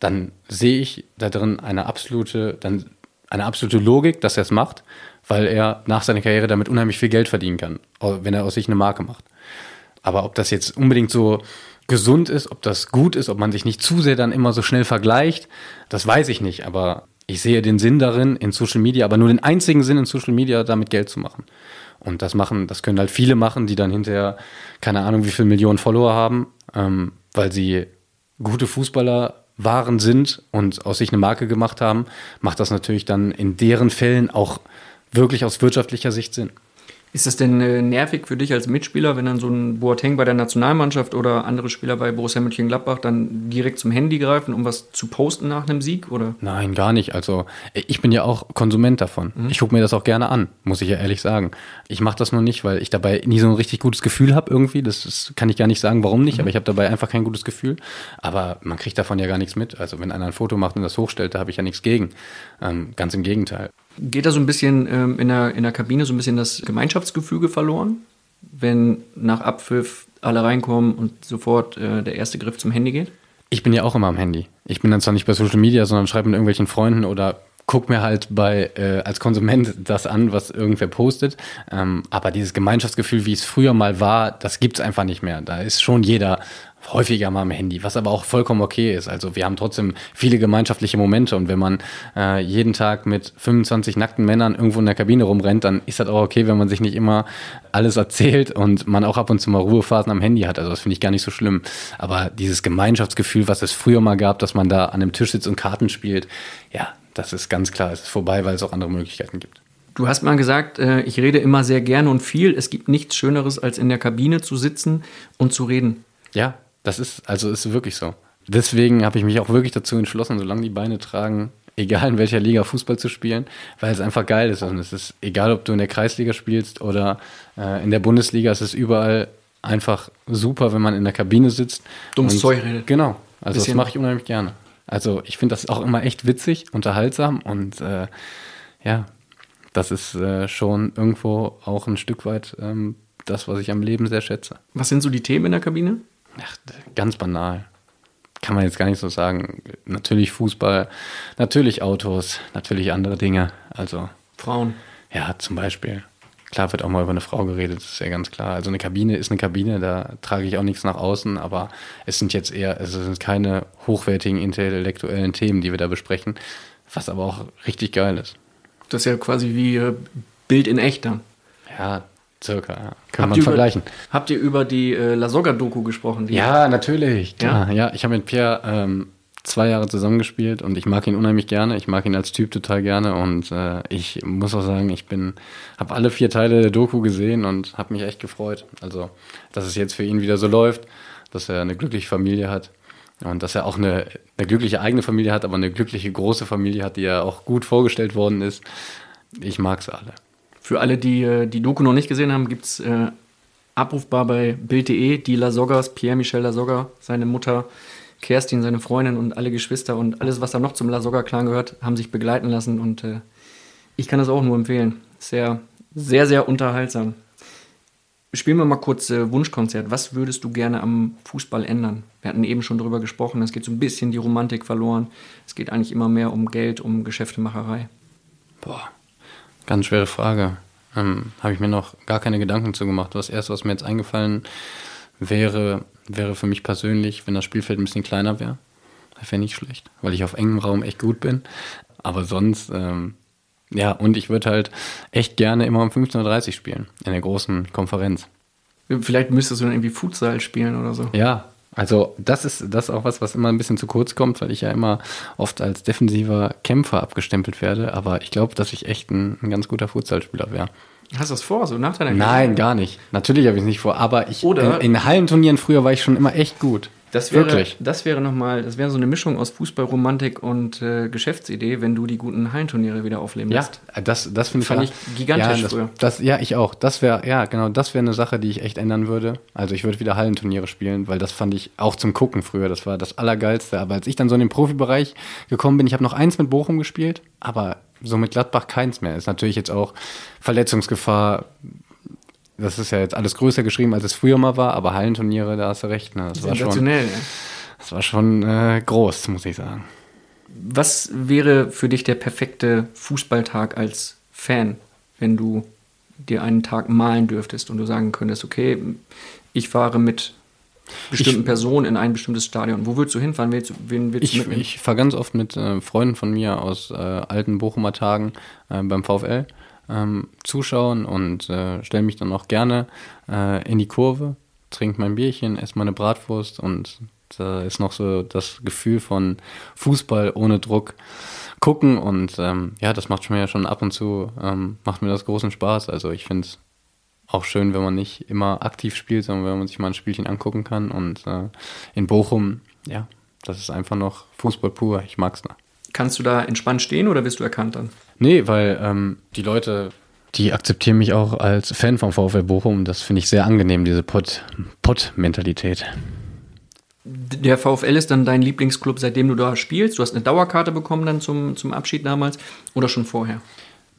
dann sehe ich da drin eine absolute, dann eine absolute Logik, dass er es macht, weil er nach seiner Karriere damit unheimlich viel Geld verdienen kann, wenn er aus sich eine Marke macht. Aber ob das jetzt unbedingt so gesund ist, ob das gut ist, ob man sich nicht zu sehr dann immer so schnell vergleicht, das weiß ich nicht. Aber ich sehe den Sinn darin, in Social Media, aber nur den einzigen Sinn in Social Media, damit Geld zu machen. Und das machen, das können halt viele machen, die dann hinterher keine Ahnung, wie viele Millionen Follower haben, ähm, weil sie gute Fußballer waren, sind und aus sich eine Marke gemacht haben, macht das natürlich dann in deren Fällen auch wirklich aus wirtschaftlicher Sicht Sinn. Ist das denn äh, nervig für dich als Mitspieler, wenn dann so ein Boateng bei der Nationalmannschaft oder andere Spieler bei Borussia Mönchengladbach dann direkt zum Handy greifen, um was zu posten nach einem Sieg? Oder? Nein, gar nicht. Also ich bin ja auch Konsument davon. Mhm. Ich gucke mir das auch gerne an, muss ich ja ehrlich sagen. Ich mache das nur nicht, weil ich dabei nie so ein richtig gutes Gefühl habe irgendwie. Das ist, kann ich gar nicht sagen, warum nicht, mhm. aber ich habe dabei einfach kein gutes Gefühl. Aber man kriegt davon ja gar nichts mit. Also wenn einer ein Foto macht und das hochstellt, da habe ich ja nichts gegen. Ähm, ganz im Gegenteil. Geht da so ein bisschen ähm, in, der, in der Kabine so ein bisschen das Gemeinschaftsgefüge verloren, wenn nach Abpfiff alle reinkommen und sofort äh, der erste Griff zum Handy geht? Ich bin ja auch immer am Handy. Ich bin dann zwar nicht bei Social Media, sondern schreibe mit irgendwelchen Freunden oder guck mir halt bei äh, als Konsument das an, was irgendwer postet. Ähm, aber dieses Gemeinschaftsgefühl, wie es früher mal war, das gibt's einfach nicht mehr. Da ist schon jeder häufiger mal am Handy, was aber auch vollkommen okay ist. Also wir haben trotzdem viele gemeinschaftliche Momente und wenn man äh, jeden Tag mit 25 nackten Männern irgendwo in der Kabine rumrennt, dann ist das auch okay, wenn man sich nicht immer alles erzählt und man auch ab und zu mal Ruhephasen am Handy hat. Also das finde ich gar nicht so schlimm. Aber dieses Gemeinschaftsgefühl, was es früher mal gab, dass man da an einem Tisch sitzt und Karten spielt, ja, das ist ganz klar, es ist vorbei, weil es auch andere Möglichkeiten gibt. Du hast mal gesagt, äh, ich rede immer sehr gerne und viel. Es gibt nichts Schöneres, als in der Kabine zu sitzen und zu reden. Ja, das ist, also ist wirklich so. Deswegen habe ich mich auch wirklich dazu entschlossen, solange die Beine tragen, egal in welcher Liga Fußball zu spielen, weil es einfach geil ist. Und es ist egal, ob du in der Kreisliga spielst oder äh, in der Bundesliga, es ist überall einfach super, wenn man in der Kabine sitzt. Dummes Zeug redet. Genau. Also Bisschen. das mache ich unheimlich gerne. Also ich finde das auch immer echt witzig, unterhaltsam und äh, ja, das ist äh, schon irgendwo auch ein Stück weit ähm, das, was ich am Leben sehr schätze. Was sind so die Themen in der Kabine? Ach, ganz banal. Kann man jetzt gar nicht so sagen. Natürlich Fußball, natürlich Autos, natürlich andere Dinge. Also. Frauen. Ja, zum Beispiel. Klar wird auch mal über eine Frau geredet, das ist ja ganz klar. Also eine Kabine ist eine Kabine, da trage ich auch nichts nach außen, aber es sind jetzt eher, es sind keine hochwertigen intellektuellen Themen, die wir da besprechen, was aber auch richtig geil ist. Das ist ja quasi wie äh, Bild in echt dann. Ja, Circa, ja. Kann man vergleichen. Über, habt ihr über die äh, La Soga-Doku gesprochen? ja, natürlich. Klar. Ja, ja ich habe mit Pierre ähm, zwei Jahre zusammengespielt und ich mag ihn unheimlich gerne. Ich mag ihn als Typ total gerne und äh, ich muss auch sagen, ich bin, habe alle vier Teile der Doku gesehen und habe mich echt gefreut. Also, dass es jetzt für ihn wieder so läuft, dass er eine glückliche Familie hat und dass er auch eine, eine glückliche eigene Familie hat, aber eine glückliche große Familie hat, die ja auch gut vorgestellt worden ist. Ich mag es alle. Für alle, die äh, die Doku noch nicht gesehen haben, gibt es äh, abrufbar bei Bild.de die Lasoggas, Pierre-Michel Lasogga, seine Mutter, Kerstin, seine Freundin und alle Geschwister und alles, was da noch zum Lasogga-Clan gehört, haben sich begleiten lassen und äh, ich kann das auch nur empfehlen. Sehr, sehr, sehr unterhaltsam. Spielen wir mal kurz äh, Wunschkonzert. Was würdest du gerne am Fußball ändern? Wir hatten eben schon darüber gesprochen, es geht so ein bisschen die Romantik verloren. Es geht eigentlich immer mehr um Geld, um Geschäftemacherei. Boah, Ganz schwere Frage. Ähm, Habe ich mir noch gar keine Gedanken zu gemacht. Das erste, was mir jetzt eingefallen wäre, wäre für mich persönlich, wenn das Spielfeld ein bisschen kleiner wäre. Das wäre nicht schlecht, weil ich auf engem Raum echt gut bin. Aber sonst, ähm, ja, und ich würde halt echt gerne immer um 15.30 Uhr spielen, in der großen Konferenz. Vielleicht müsstest du dann irgendwie Futsal spielen oder so. Ja, also das ist das ist auch was, was immer ein bisschen zu kurz kommt, weil ich ja immer oft als defensiver Kämpfer abgestempelt werde. Aber ich glaube, dass ich echt ein, ein ganz guter Futsalspieler wäre. Hast du das vor, so nach deiner? Nein, gar nicht. Natürlich habe ich es nicht vor. Aber ich Oder in, in Hallenturnieren früher war ich schon immer echt gut. Das wäre, Wirklich? Das wäre nochmal, das wäre so eine Mischung aus Fußballromantik und äh, Geschäftsidee, wenn du die guten Hallenturniere wieder aufleben lässt. Ja, das, das finde ich, ich gigantisch ja, das, früher. Das, ja, ich auch. Das wäre, ja, genau, das wäre eine Sache, die ich echt ändern würde. Also ich würde wieder Hallenturniere spielen, weil das fand ich auch zum Gucken früher, das war das Allergeilste. Aber als ich dann so in den Profibereich gekommen bin, ich habe noch eins mit Bochum gespielt, aber so mit Gladbach keins mehr. Ist natürlich jetzt auch Verletzungsgefahr, das ist ja jetzt alles größer geschrieben, als es früher mal war, aber Hallenturniere, da hast du recht. Ne? Das, war schon, das war schon äh, groß, muss ich sagen. Was wäre für dich der perfekte Fußballtag als Fan, wenn du dir einen Tag malen dürftest und du sagen könntest, okay, ich fahre mit bestimmten ich, Personen in ein bestimmtes Stadion. Wo würdest du hinfahren? Wen, wen willst ich, Ich fahre ganz oft mit äh, Freunden von mir aus äh, alten Bochumer Tagen äh, beim VfL ähm, zuschauen und äh, stelle mich dann auch gerne äh, in die Kurve, trinke mein Bierchen, esse meine Bratwurst und da ist noch so das Gefühl von Fußball ohne Druck gucken und ähm, ja, das macht mir ja schon ab und zu, ähm, macht mir das großen Spaß. Also ich finde es auch schön, wenn man nicht immer aktiv spielt, sondern wenn man sich mal ein Spielchen angucken kann und äh, in Bochum, ja, das ist einfach noch Fußball pur. Ich mag's noch. Kannst du da entspannt stehen oder bist du erkannt dann? Nee, weil ähm, die Leute, die akzeptieren mich auch als Fan vom VfL Bochum. Das finde ich sehr angenehm, diese Pott-Mentalität. Der VfL ist dann dein Lieblingsclub, seitdem du da spielst. Du hast eine Dauerkarte bekommen dann zum, zum Abschied damals oder schon vorher?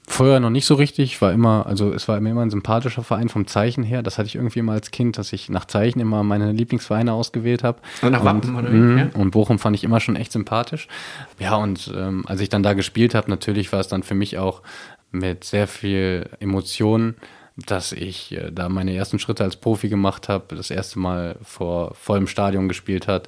Vorher noch nicht so richtig, war immer, also es war mir immer ein sympathischer Verein vom Zeichen her. Das hatte ich irgendwie immer als Kind, dass ich nach Zeichen immer meine Lieblingsvereine ausgewählt habe. Und nach Wappen, oder? Mh, ja. Und Bochum fand ich immer schon echt sympathisch. Ja, und ähm, als ich dann da gespielt habe, natürlich war es dann für mich auch mit sehr viel Emotionen, dass ich äh, da meine ersten Schritte als Profi gemacht habe, das erste Mal vor vollem Stadion gespielt hat.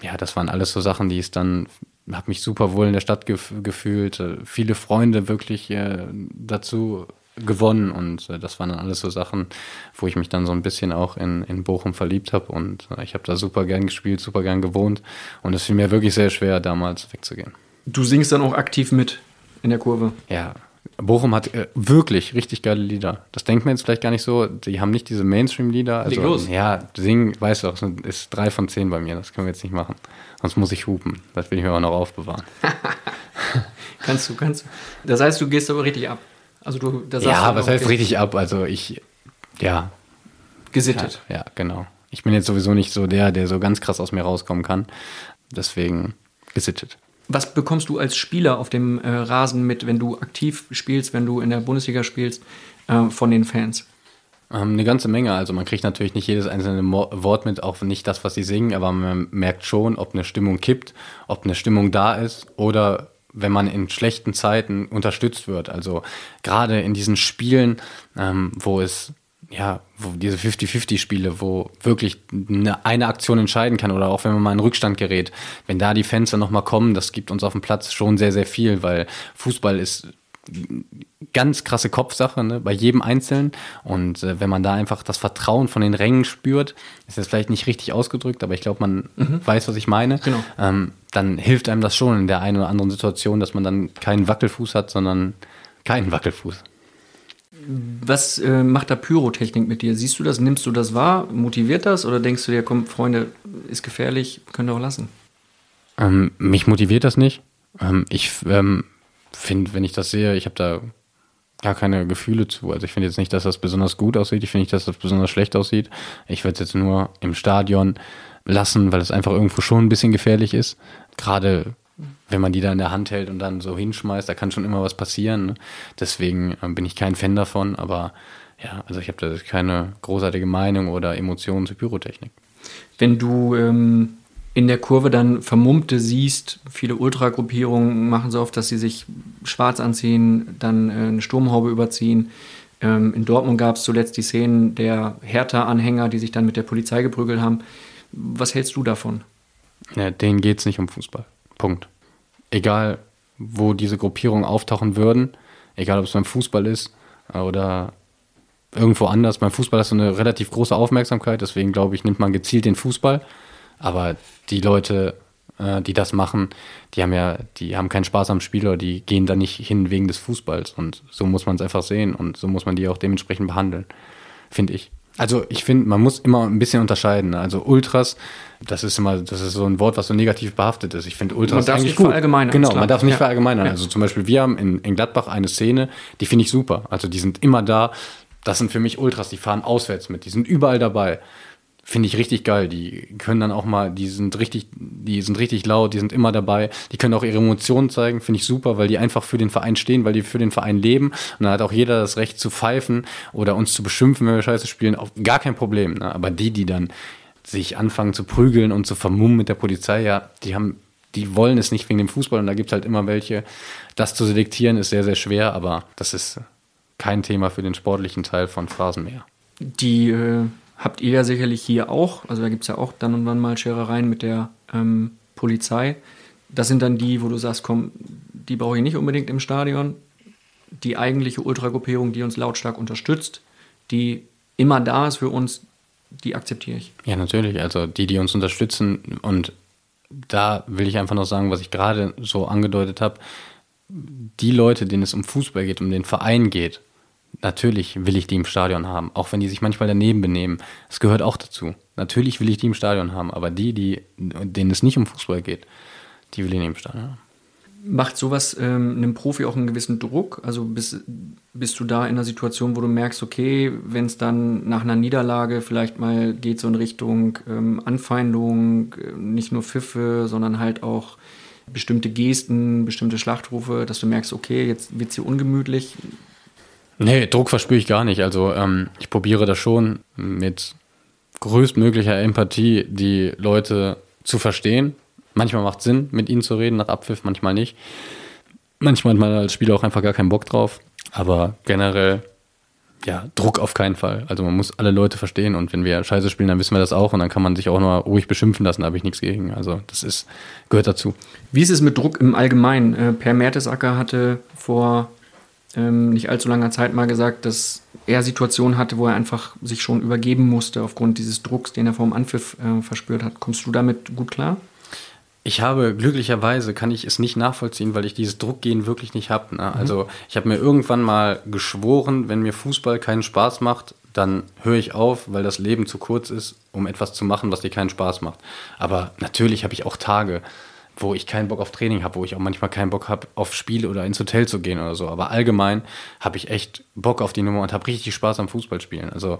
Ja, das waren alles so Sachen, die es dann habe mich super wohl in der Stadt gef gefühlt, äh, viele Freunde wirklich äh, dazu gewonnen und äh, das waren dann alles so Sachen, wo ich mich dann so ein bisschen auch in, in Bochum verliebt habe und äh, ich habe da super gern gespielt, super gern gewohnt und es fiel mir wirklich sehr schwer, damals wegzugehen. Du singst dann auch aktiv mit in der Kurve? Ja, Bochum hat äh, wirklich richtig geile Lieder. Das denkt man jetzt vielleicht gar nicht so. Die haben nicht diese Mainstream-Lieder. Also, los. Ja, singen, weißt du auch, ist drei von zehn bei mir. Das können wir jetzt nicht machen. Sonst muss ich hupen. Das will ich mir aber noch aufbewahren. kannst du, kannst du. Das heißt, du gehst aber richtig ab. Also du, da ja, was heißt richtig ab? Also ich, ja. Gesittet. Ja, ja, genau. Ich bin jetzt sowieso nicht so der, der so ganz krass aus mir rauskommen kann. Deswegen gesittet. Was bekommst du als Spieler auf dem äh, Rasen mit, wenn du aktiv spielst, wenn du in der Bundesliga spielst, äh, von den Fans? Ähm, eine ganze Menge. Also man kriegt natürlich nicht jedes einzelne Mo Wort mit, auch nicht das, was sie singen, aber man merkt schon, ob eine Stimmung kippt, ob eine Stimmung da ist oder wenn man in schlechten Zeiten unterstützt wird. Also gerade in diesen Spielen, ähm, wo es ja, wo diese 50-50-Spiele, wo wirklich eine, eine Aktion entscheiden kann oder auch wenn man mal in Rückstand gerät, wenn da die Fans dann nochmal kommen, das gibt uns auf dem Platz schon sehr, sehr viel, weil Fußball ist ganz krasse Kopfsache ne, bei jedem Einzelnen. Und äh, wenn man da einfach das Vertrauen von den Rängen spürt, ist das vielleicht nicht richtig ausgedrückt, aber ich glaube, man mhm. weiß, was ich meine. Genau. Ähm, dann hilft einem das schon in der einen oder anderen Situation, dass man dann keinen Wackelfuß hat, sondern keinen Wackelfuß. Was äh, macht da Pyrotechnik mit dir? Siehst du das, nimmst du das wahr? Motiviert das? Oder denkst du dir, komm, Freunde, ist gefährlich, könnt ihr auch lassen? Ähm, mich motiviert das nicht. Ähm, ich ähm, finde, wenn ich das sehe, ich habe da gar keine Gefühle zu. Also ich finde jetzt nicht, dass das besonders gut aussieht. Ich finde nicht, dass das besonders schlecht aussieht. Ich würde es jetzt nur im Stadion lassen, weil es einfach irgendwo schon ein bisschen gefährlich ist. Gerade wenn man die da in der Hand hält und dann so hinschmeißt, da kann schon immer was passieren. Ne? Deswegen ähm, bin ich kein Fan davon, aber ja, also ich habe da keine großartige Meinung oder Emotionen zur Pyrotechnik. Wenn du ähm, in der Kurve dann Vermummte siehst, viele Ultragruppierungen machen so oft, dass sie sich schwarz anziehen, dann äh, eine Sturmhaube überziehen. Ähm, in Dortmund gab es zuletzt die Szenen der Hertha-Anhänger, die sich dann mit der Polizei geprügelt haben. Was hältst du davon? Ja, denen geht es nicht um Fußball. Punkt. Egal, wo diese Gruppierungen auftauchen würden, egal ob es beim Fußball ist oder irgendwo anders. Beim Fußball hast du eine relativ große Aufmerksamkeit, deswegen glaube ich, nimmt man gezielt den Fußball. Aber die Leute, äh, die das machen, die haben ja, die haben keinen Spaß am Spiel oder die gehen da nicht hin wegen des Fußballs. Und so muss man es einfach sehen und so muss man die auch dementsprechend behandeln, finde ich. Also ich finde, man muss immer ein bisschen unterscheiden. Also Ultras, das ist immer, das ist so ein Wort, was so negativ behaftet ist. Ich finde Ultras man darf eigentlich nicht gut. verallgemeinern. Genau, man darf nicht ja. verallgemeinern. Also zum Beispiel, wir haben in, in Gladbach eine Szene, die finde ich super. Also die sind immer da. Das sind für mich Ultras, die fahren auswärts mit, die sind überall dabei finde ich richtig geil. Die können dann auch mal, die sind richtig, die sind richtig laut, die sind immer dabei. Die können auch ihre Emotionen zeigen, finde ich super, weil die einfach für den Verein stehen, weil die für den Verein leben. Und dann hat auch jeder das Recht zu pfeifen oder uns zu beschimpfen, wenn wir Scheiße spielen. Auch gar kein Problem. Ne? Aber die, die dann sich anfangen zu prügeln und zu vermummen mit der Polizei, ja, die haben, die wollen es nicht wegen dem Fußball und da gibt es halt immer welche. Das zu selektieren ist sehr, sehr schwer, aber das ist kein Thema für den sportlichen Teil von Phrasenmäher. Die äh habt ihr ja sicherlich hier auch. Also da gibt es ja auch dann und wann mal Scherereien mit der ähm, Polizei. Das sind dann die, wo du sagst, komm, die brauche ich nicht unbedingt im Stadion. die eigentliche Ultragruppierung, die uns lautstark unterstützt, die immer da ist für uns, die akzeptiere ich. Ja, natürlich. Also die, die uns unterstützen und da will ich einfach noch sagen, was ich gerade so angedeutet habe. Die Leute, denen es um Fußball geht, um den Verein geht, natürlich will ich die im Stadion haben, auch wenn die sich manchmal daneben benehmen. Das gehört auch dazu. Natürlich will ich die im Stadion haben, aber die, die, denen es nicht um Fußball geht, die will ich nicht im Stadion haben. Macht sowas ähm, einem Profi auch einen gewissen Druck? Also bist, bist du da in einer Situation, wo du merkst, okay, wenn es dann nach einer Niederlage vielleicht mal geht so in Richtung ähm, Anfeindung, äh, nicht nur Pfiffe, sondern halt auch bestimmte Gesten, bestimmte Schlachtrufe, dass du merkst, okay, jetzt wird es hier ungemütlich. Nee, Druck verspüre ich gar nicht. Also ähm, ich probiere das schon mit größtmöglicher Empathie die Leute zu verstehen Manchmal macht es Sinn, mit ihnen zu reden nach Abpfiff, manchmal nicht. Manchmal hat man als Spieler auch einfach gar keinen Bock drauf. Aber generell, ja, Druck auf keinen Fall. Also man muss alle Leute verstehen und wenn wir Scheiße spielen, dann wissen wir das auch und dann kann man sich auch nur ruhig beschimpfen lassen, da habe ich nichts gegen. Also das ist, gehört dazu. Wie ist es mit Druck im Allgemeinen? Äh, per Mertesacker hatte vor ähm, nicht allzu langer Zeit mal gesagt, dass er Situationen hatte, wo er einfach sich schon übergeben musste aufgrund dieses Drucks, den er vor dem Anpfiff äh, verspürt hat. Kommst du damit gut klar? Ich habe glücklicherweise kann ich es nicht nachvollziehen, weil ich dieses Druckgehen wirklich nicht habe. Ne? Mhm. Also ich habe mir irgendwann mal geschworen, wenn mir Fußball keinen Spaß macht, dann höre ich auf, weil das Leben zu kurz ist, um etwas zu machen, was dir keinen Spaß macht. Aber natürlich habe ich auch Tage, wo ich keinen Bock auf Training habe, wo ich auch manchmal keinen Bock habe, auf Spiele oder ins Hotel zu gehen oder so. Aber allgemein habe ich echt Bock auf die Nummer und habe richtig Spaß am Fußballspielen. Also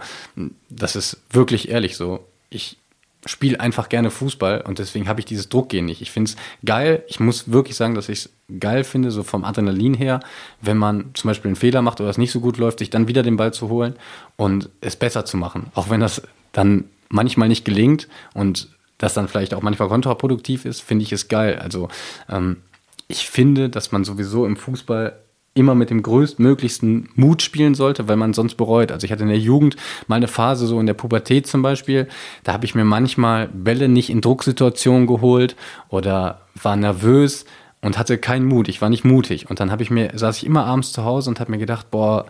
das ist wirklich ehrlich so. Ich spiele einfach gerne Fußball und deswegen habe ich dieses Druckgehen nicht. Ich finde es geil. Ich muss wirklich sagen, dass ich es geil finde, so vom Adrenalin her, wenn man zum Beispiel einen Fehler macht oder es nicht so gut läuft, sich dann wieder den Ball zu holen und es besser zu machen. Auch wenn das dann manchmal nicht gelingt und das dann vielleicht auch manchmal kontraproduktiv ist, finde ich es geil. Also ähm, ich finde, dass man sowieso im Fußball immer mit dem größtmöglichsten Mut spielen sollte, weil man sonst bereut. Also ich hatte in der Jugend mal eine Phase, so in der Pubertät zum Beispiel, da habe ich mir manchmal Bälle nicht in Drucksituationen geholt oder war nervös und hatte keinen Mut. Ich war nicht mutig. Und dann habe ich mir, saß ich immer abends zu Hause und habe mir gedacht, boah,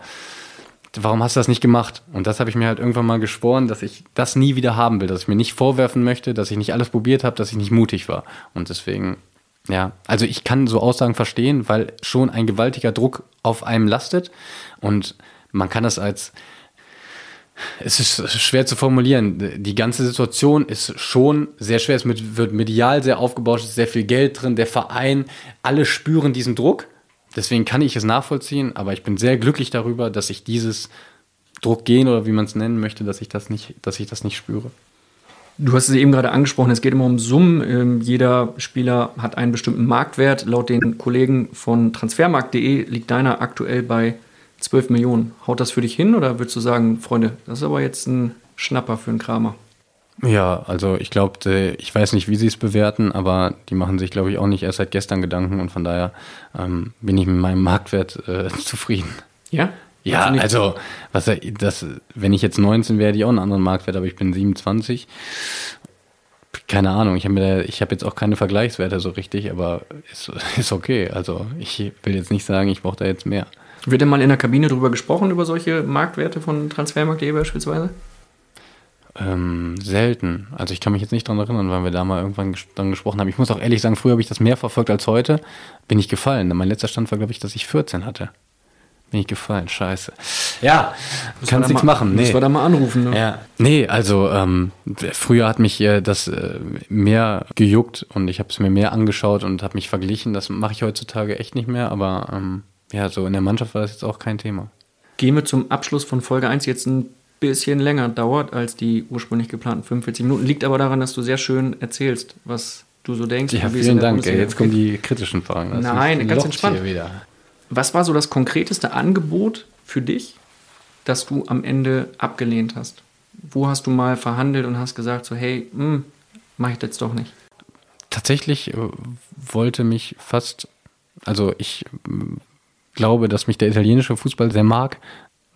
warum hast du das nicht gemacht? Und das habe ich mir halt irgendwann mal geschworen, dass ich das nie wieder haben will, dass ich mir nicht vorwerfen möchte, dass ich nicht alles probiert habe, dass ich nicht mutig war. Und deswegen ja, also ich kann so Aussagen verstehen, weil schon ein gewaltiger Druck auf einem lastet und man kann das als es ist schwer zu formulieren. Die ganze Situation ist schon sehr schwer. Es wird medial sehr aufgebaut, es ist sehr viel Geld drin, der Verein, alle spüren diesen Druck. Deswegen kann ich es nachvollziehen, aber ich bin sehr glücklich darüber, dass ich dieses Druck gehen oder wie man es nennen möchte, dass ich das nicht, dass ich das nicht spüre. Du hast es eben gerade angesprochen, es geht immer um Summen. Ähm, jeder Spieler hat einen bestimmten Marktwert. Laut den Kollegen von transfermarkt.de liegt deiner aktuell bei 12 Millionen. Haut das für dich hin oder würdest du sagen, Freunde, das ist aber jetzt ein Schnapper für einen Kramer? Ja, also ich glaube, ich weiß nicht, wie sie es bewerten, aber die machen sich, glaube ich, auch nicht erst seit gestern Gedanken und von daher ähm, bin ich mit meinem Marktwert äh, zufrieden. Ja? Ja, also, was, das, wenn ich jetzt 19 wäre, hätte ich auch einen anderen Marktwert, aber ich bin 27. Keine Ahnung, ich habe hab jetzt auch keine Vergleichswerte so richtig, aber ist, ist okay. Also, ich will jetzt nicht sagen, ich brauche da jetzt mehr. Wird denn mal in der Kabine drüber gesprochen, über solche Marktwerte von Transfermarkt.de beispielsweise? Ähm, selten. Also ich kann mich jetzt nicht daran erinnern, weil wir da mal irgendwann ges dann gesprochen haben. Ich muss auch ehrlich sagen, früher habe ich das mehr verfolgt als heute. Bin ich gefallen. Mein letzter Stand war, glaube ich, dass ich 14 hatte. Bin ich gefallen, scheiße. Ja, kannst nichts machen. Nee. Muss wir da mal anrufen. Ne? Ja. Nee, also ähm, früher hat mich äh, das äh, mehr gejuckt und ich habe es mir mehr angeschaut und habe mich verglichen. Das mache ich heutzutage echt nicht mehr, aber ähm, ja, so in der Mannschaft war das jetzt auch kein Thema. Gehen wir zum Abschluss von Folge 1 jetzt ein bisschen länger dauert als die ursprünglich geplanten 45 Minuten. Liegt aber daran, dass du sehr schön erzählst, was du so denkst. Ja, vielen Dank. Ey, jetzt kommen die kritischen Fragen. Das Nein, ganz entspannt. Was war so das konkreteste Angebot für dich, das du am Ende abgelehnt hast? Wo hast du mal verhandelt und hast gesagt, so, hey, hm, mach ich jetzt doch nicht? Tatsächlich äh, wollte mich fast, also ich äh, glaube, dass mich der italienische Fußball sehr mag.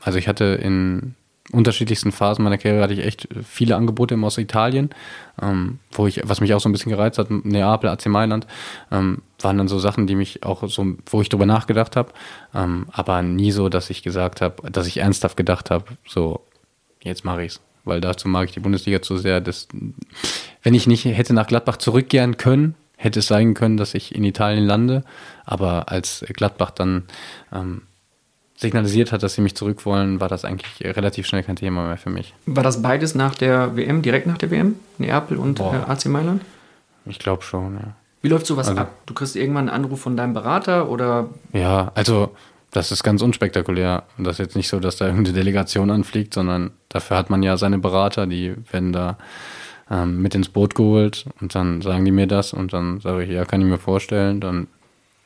Also ich hatte in unterschiedlichsten Phasen meiner Karriere hatte ich echt viele Angebote aus Italien, ähm, wo ich, was mich auch so ein bisschen gereizt hat, Neapel, AC Mailand. Ähm, waren dann so Sachen, die mich auch so, wo ich drüber nachgedacht habe, ähm, aber nie so, dass ich gesagt habe, dass ich ernsthaft gedacht habe, so, jetzt mache ich's. Weil dazu mag ich die Bundesliga zu sehr. Das, wenn ich nicht hätte nach Gladbach zurückkehren können, hätte es sein können, dass ich in Italien lande. Aber als Gladbach dann ähm, signalisiert hat, dass sie mich zurück wollen, war das eigentlich relativ schnell kein Thema mehr für mich. War das beides nach der WM, direkt nach der WM? Neapel und äh, AC Mailand? Ich glaube schon, ja. Wie läuft sowas Also- ab? Du kriegst irgendwann einen Anruf von deinem Berater oder Ja, also das ist ganz unspektakulär. Und das ist jetzt nicht so, dass da irgendeine Delegation anfliegt, sondern dafür hat man ja seine Berater, die werden da ähm, mit ins Boot geholt und dann sagen die mir das und dann sage ich, ja, kann ich mir vorstellen. Dann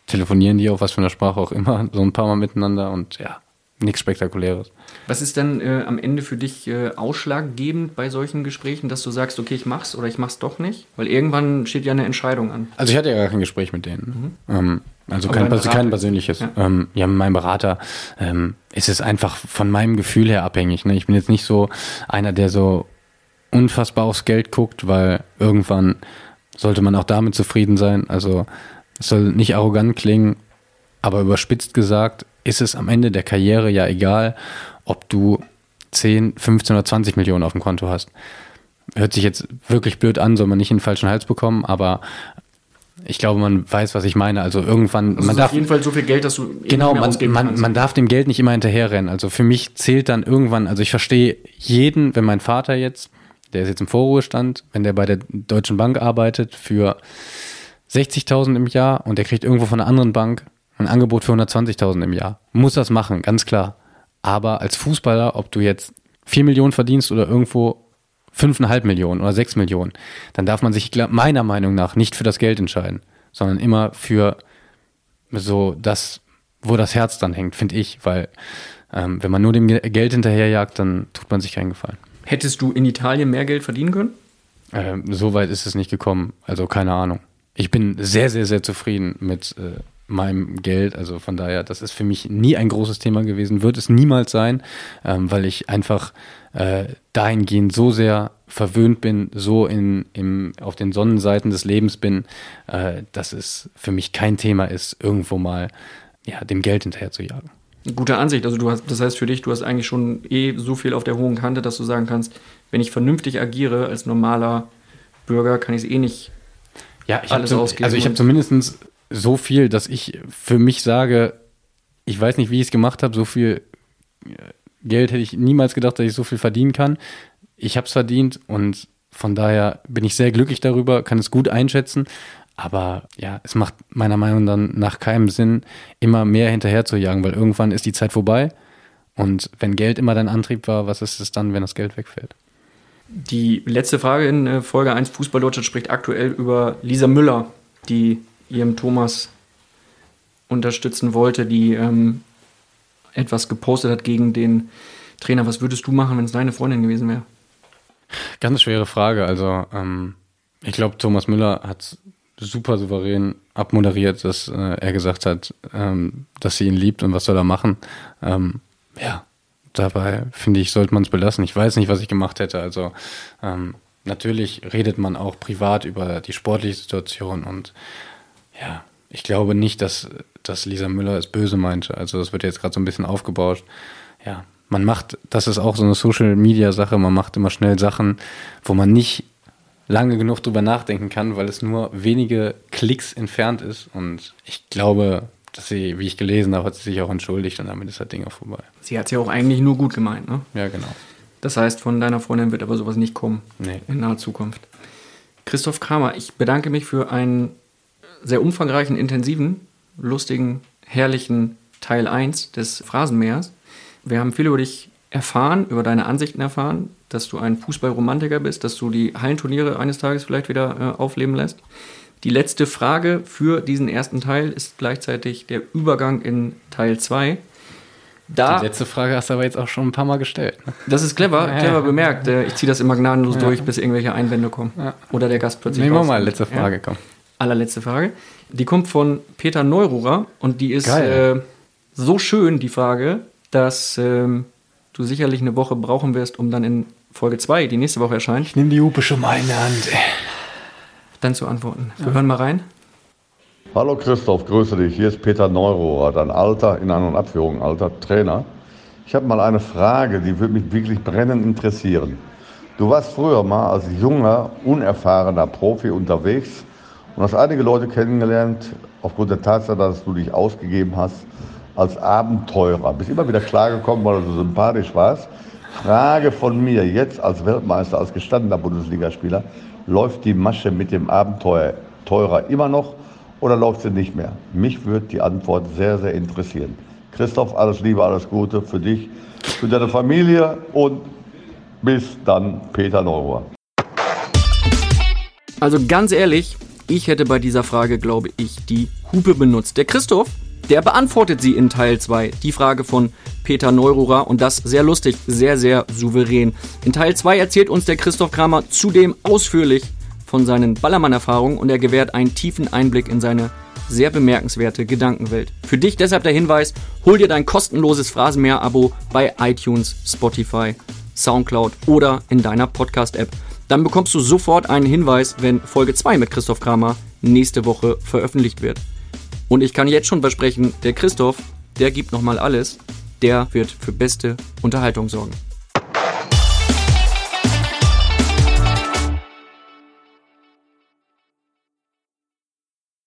telefonieren die auf was für einer Sprache auch immer, so ein paar Mal miteinander und ja, nichts Spektakuläres. was ist denn äh, am Ende für dich äh, ausschlaggebend bei solchen Gesprächen, dass du sagst, okay, ich mach's oder ich mach's doch nicht? Weil irgendwann steht ja eine Entscheidung an. Also ich hatte ja gar kein Gespräch mit denen. Ähm, also kein, kein persönliches. Ja. Ähm, ja, mit meinem Berater ähm, ist es einfach von meinem Gefühl her abhängig. Ne? Ich bin jetzt nicht so einer, der so unfassbar aufs Geld guckt, weil irgendwann sollte man auch damit zufrieden sein. Also es soll nicht arrogant klingen, aber überspitzt gesagt ist es am Ende der Karriere ja egal, ob du 10, 15 oder 20 Millionen auf dem Konto hast. Hört sich jetzt wirklich blöd an, soll man nicht in den falschen Hals bekommen, aber ich glaube, man weiß, was ich meine. Also irgendwann, Das man ist darf auf jeden Fall so viel Geld, dass du Genau, man, man, man darf dem Geld nicht immer hinterherrennen. Also für mich zählt dann irgendwann, also ich verstehe jeden, wenn mein Vater jetzt, der ist jetzt im Vorruhestand, wenn der bei der Deutschen Bank arbeitet für 60.000 im Jahr und der kriegt irgendwo von einer anderen Bank ein Angebot für 120.000 im Jahr. Muss das machen, ganz klar. Aber als Fußballer, ob du jetzt 4 Millionen verdienst oder irgendwo 5,5 Millionen oder 6 Millionen, dann darf man sich meiner Meinung nach nicht für das Geld entscheiden, sondern immer für so das, wo das Herz dann hängt, finde ich, weil ähm, wenn man nur dem Ge- Geld hinterherjagt, dann tut man sich keinen Gefallen. Hättest du in Italien mehr Geld verdienen können? Ähm, so weit ist es nicht gekommen, also keine Ahnung. Ich bin sehr, sehr, sehr zufrieden mit äh, meinem Geld, also von daher, das ist für mich nie ein großes Thema gewesen, wird es niemals sein, ähm, weil ich einfach äh, dahingehend so sehr verwöhnt bin, so in, im, auf den Sonnenseiten des Lebens bin, äh, dass es für mich kein Thema ist, irgendwo mal ja, dem Geld hinterher zu jagen. Gute Ansicht. Also du hast, das heißt für dich, du hast eigentlich schon eh so viel auf der hohen Kante, dass du sagen kannst, wenn ich vernünftig agiere als normaler Bürger, kann ich es eh nicht. Ja, ich alles habe ausgeben also ich habe zumindest so viel, dass ich für mich sage, ich weiß nicht, wie ich es gemacht habe, so viel äh, Geld hätte ich niemals gedacht, dass ich so viel verdienen kann. Ich habe es verdient und von daher bin ich sehr glücklich darüber, kann es gut einschätzen. Aber ja, es macht meiner Meinung nach nach keinem Sinn, immer mehr hinterher zu jagen, weil irgendwann ist die Zeit vorbei. Und wenn Geld immer dein Antrieb war, was ist es dann, wenn das Geld wegfällt? Die letzte Frage in äh, Folge 1 Fußball Deutschland spricht aktuell über Lisa Müller, die ihrem Thomas unterstützen wollte, die ähm, etwas gepostet hat gegen den Trainer. Was würdest du machen, wenn es deine Freundin gewesen wäre? Ganz schwere Frage. Also, ähm, ich glaube, Thomas Müller hat super souverän abmoderiert, dass äh, er gesagt hat, ähm, dass sie ihn liebt und was soll er machen. Ähm, ja, dabei finde ich, sollte man es belassen. Ich weiß nicht, was ich gemacht hätte. Also, ähm, natürlich redet man auch privat über die sportliche Situation und ja, ich glaube nicht, dass, dass Lisa Müller es böse meinte. Also, das wird jetzt gerade so ein bisschen aufgebauscht. Ja, man macht, das ist auch so eine Social-Media-Sache, man macht immer schnell Sachen, wo man nicht lange genug drüber nachdenken kann, weil es nur wenige Klicks entfernt ist. Und ich glaube, dass sie, wie ich gelesen habe, hat sie sich auch entschuldigt und damit ist das Ding auch vorbei. Sie hat es ja auch eigentlich nur gut gemeint, ne? Ja, genau. Das heißt, von deiner Freundin wird aber sowas nicht kommen Nee. in naher Zukunft. Christoph Kramer, ich bedanke mich für einen sehr umfangreichen, intensiven, lustigen, herrlichen Teil 1 des Phrasenmeers. Wir haben viel über dich erfahren, über deine Ansichten erfahren, dass du ein Fußballromantiker bist, dass du die Hallenturniere eines Tages vielleicht wieder äh, aufleben lässt. Die letzte Frage für diesen ersten Teil ist gleichzeitig der Übergang in Teil 2. Da, Die letzte Frage hast du aber jetzt auch schon ein paar Mal gestellt. Ne? das ist clever, clever bemerkt. Äh, Ich ziehe das immer gnadenlos durch, bis irgendwelche Einwände kommen. Oder der Gast plötzlich. Nehmen wir mal, letzte Ja. Frage, komm. Allerletzte Frage. Die kommt von Peter Neururer und die ist äh, so schön, die Frage, dass ähm, du sicherlich eine Woche brauchen wirst, um dann in Folge 2, die nächste Woche erscheint, Nimm die Hupe schon mal in der Hand. Dann zu antworten. Wir hören mal rein. Hallo Christoph, grüße dich. Hier ist Peter Neurohrer, dein alter, in An- und Abführung alter Trainer. Ich habe mal eine Frage, die würde mich wirklich brennend interessieren. Du warst früher mal als junger, unerfahrener Profi unterwegs und hast einige Leute kennengelernt, aufgrund der Tatsache, dass du dich ausgegeben hast als Abenteurer. Bist immer wieder klargekommen, weil du so sympathisch warst. Frage von mir jetzt als Weltmeister, als gestandener Bundesligaspieler, läuft die Masche mit dem Abenteurer immer noch oder läuft sie nicht mehr? Mich würde die Antwort sehr, sehr interessieren. Christoph, alles Liebe, alles Gute für dich, für deine Familie und bis dann, Peter Neurohr. Also ganz ehrlich, ich hätte bei dieser Frage, glaube ich, die Hupe benutzt. Der Christoph, der beantwortet sie in Teil 2, die Frage von Peter Neururer und das sehr lustig, sehr, sehr souverän. In Teil 2 erzählt uns der Christoph Kramer zudem ausführlich von seinen Ballermann-Erfahrungen und er gewährt einen tiefen Einblick in seine sehr bemerkenswerte Gedankenwelt. Für dich deshalb der Hinweis, hol dir dein kostenloses Phrasenmäher-Abo bei iTunes, Spotify, Soundcloud oder in deiner Podcast-App. Dann bekommst du sofort einen Hinweis, wenn Folge 2 mit Christoph Kramer nächste Woche veröffentlicht wird. Und ich kann jetzt schon versprechen, der Christoph, der gibt nochmal alles, der wird für beste Unterhaltung sorgen.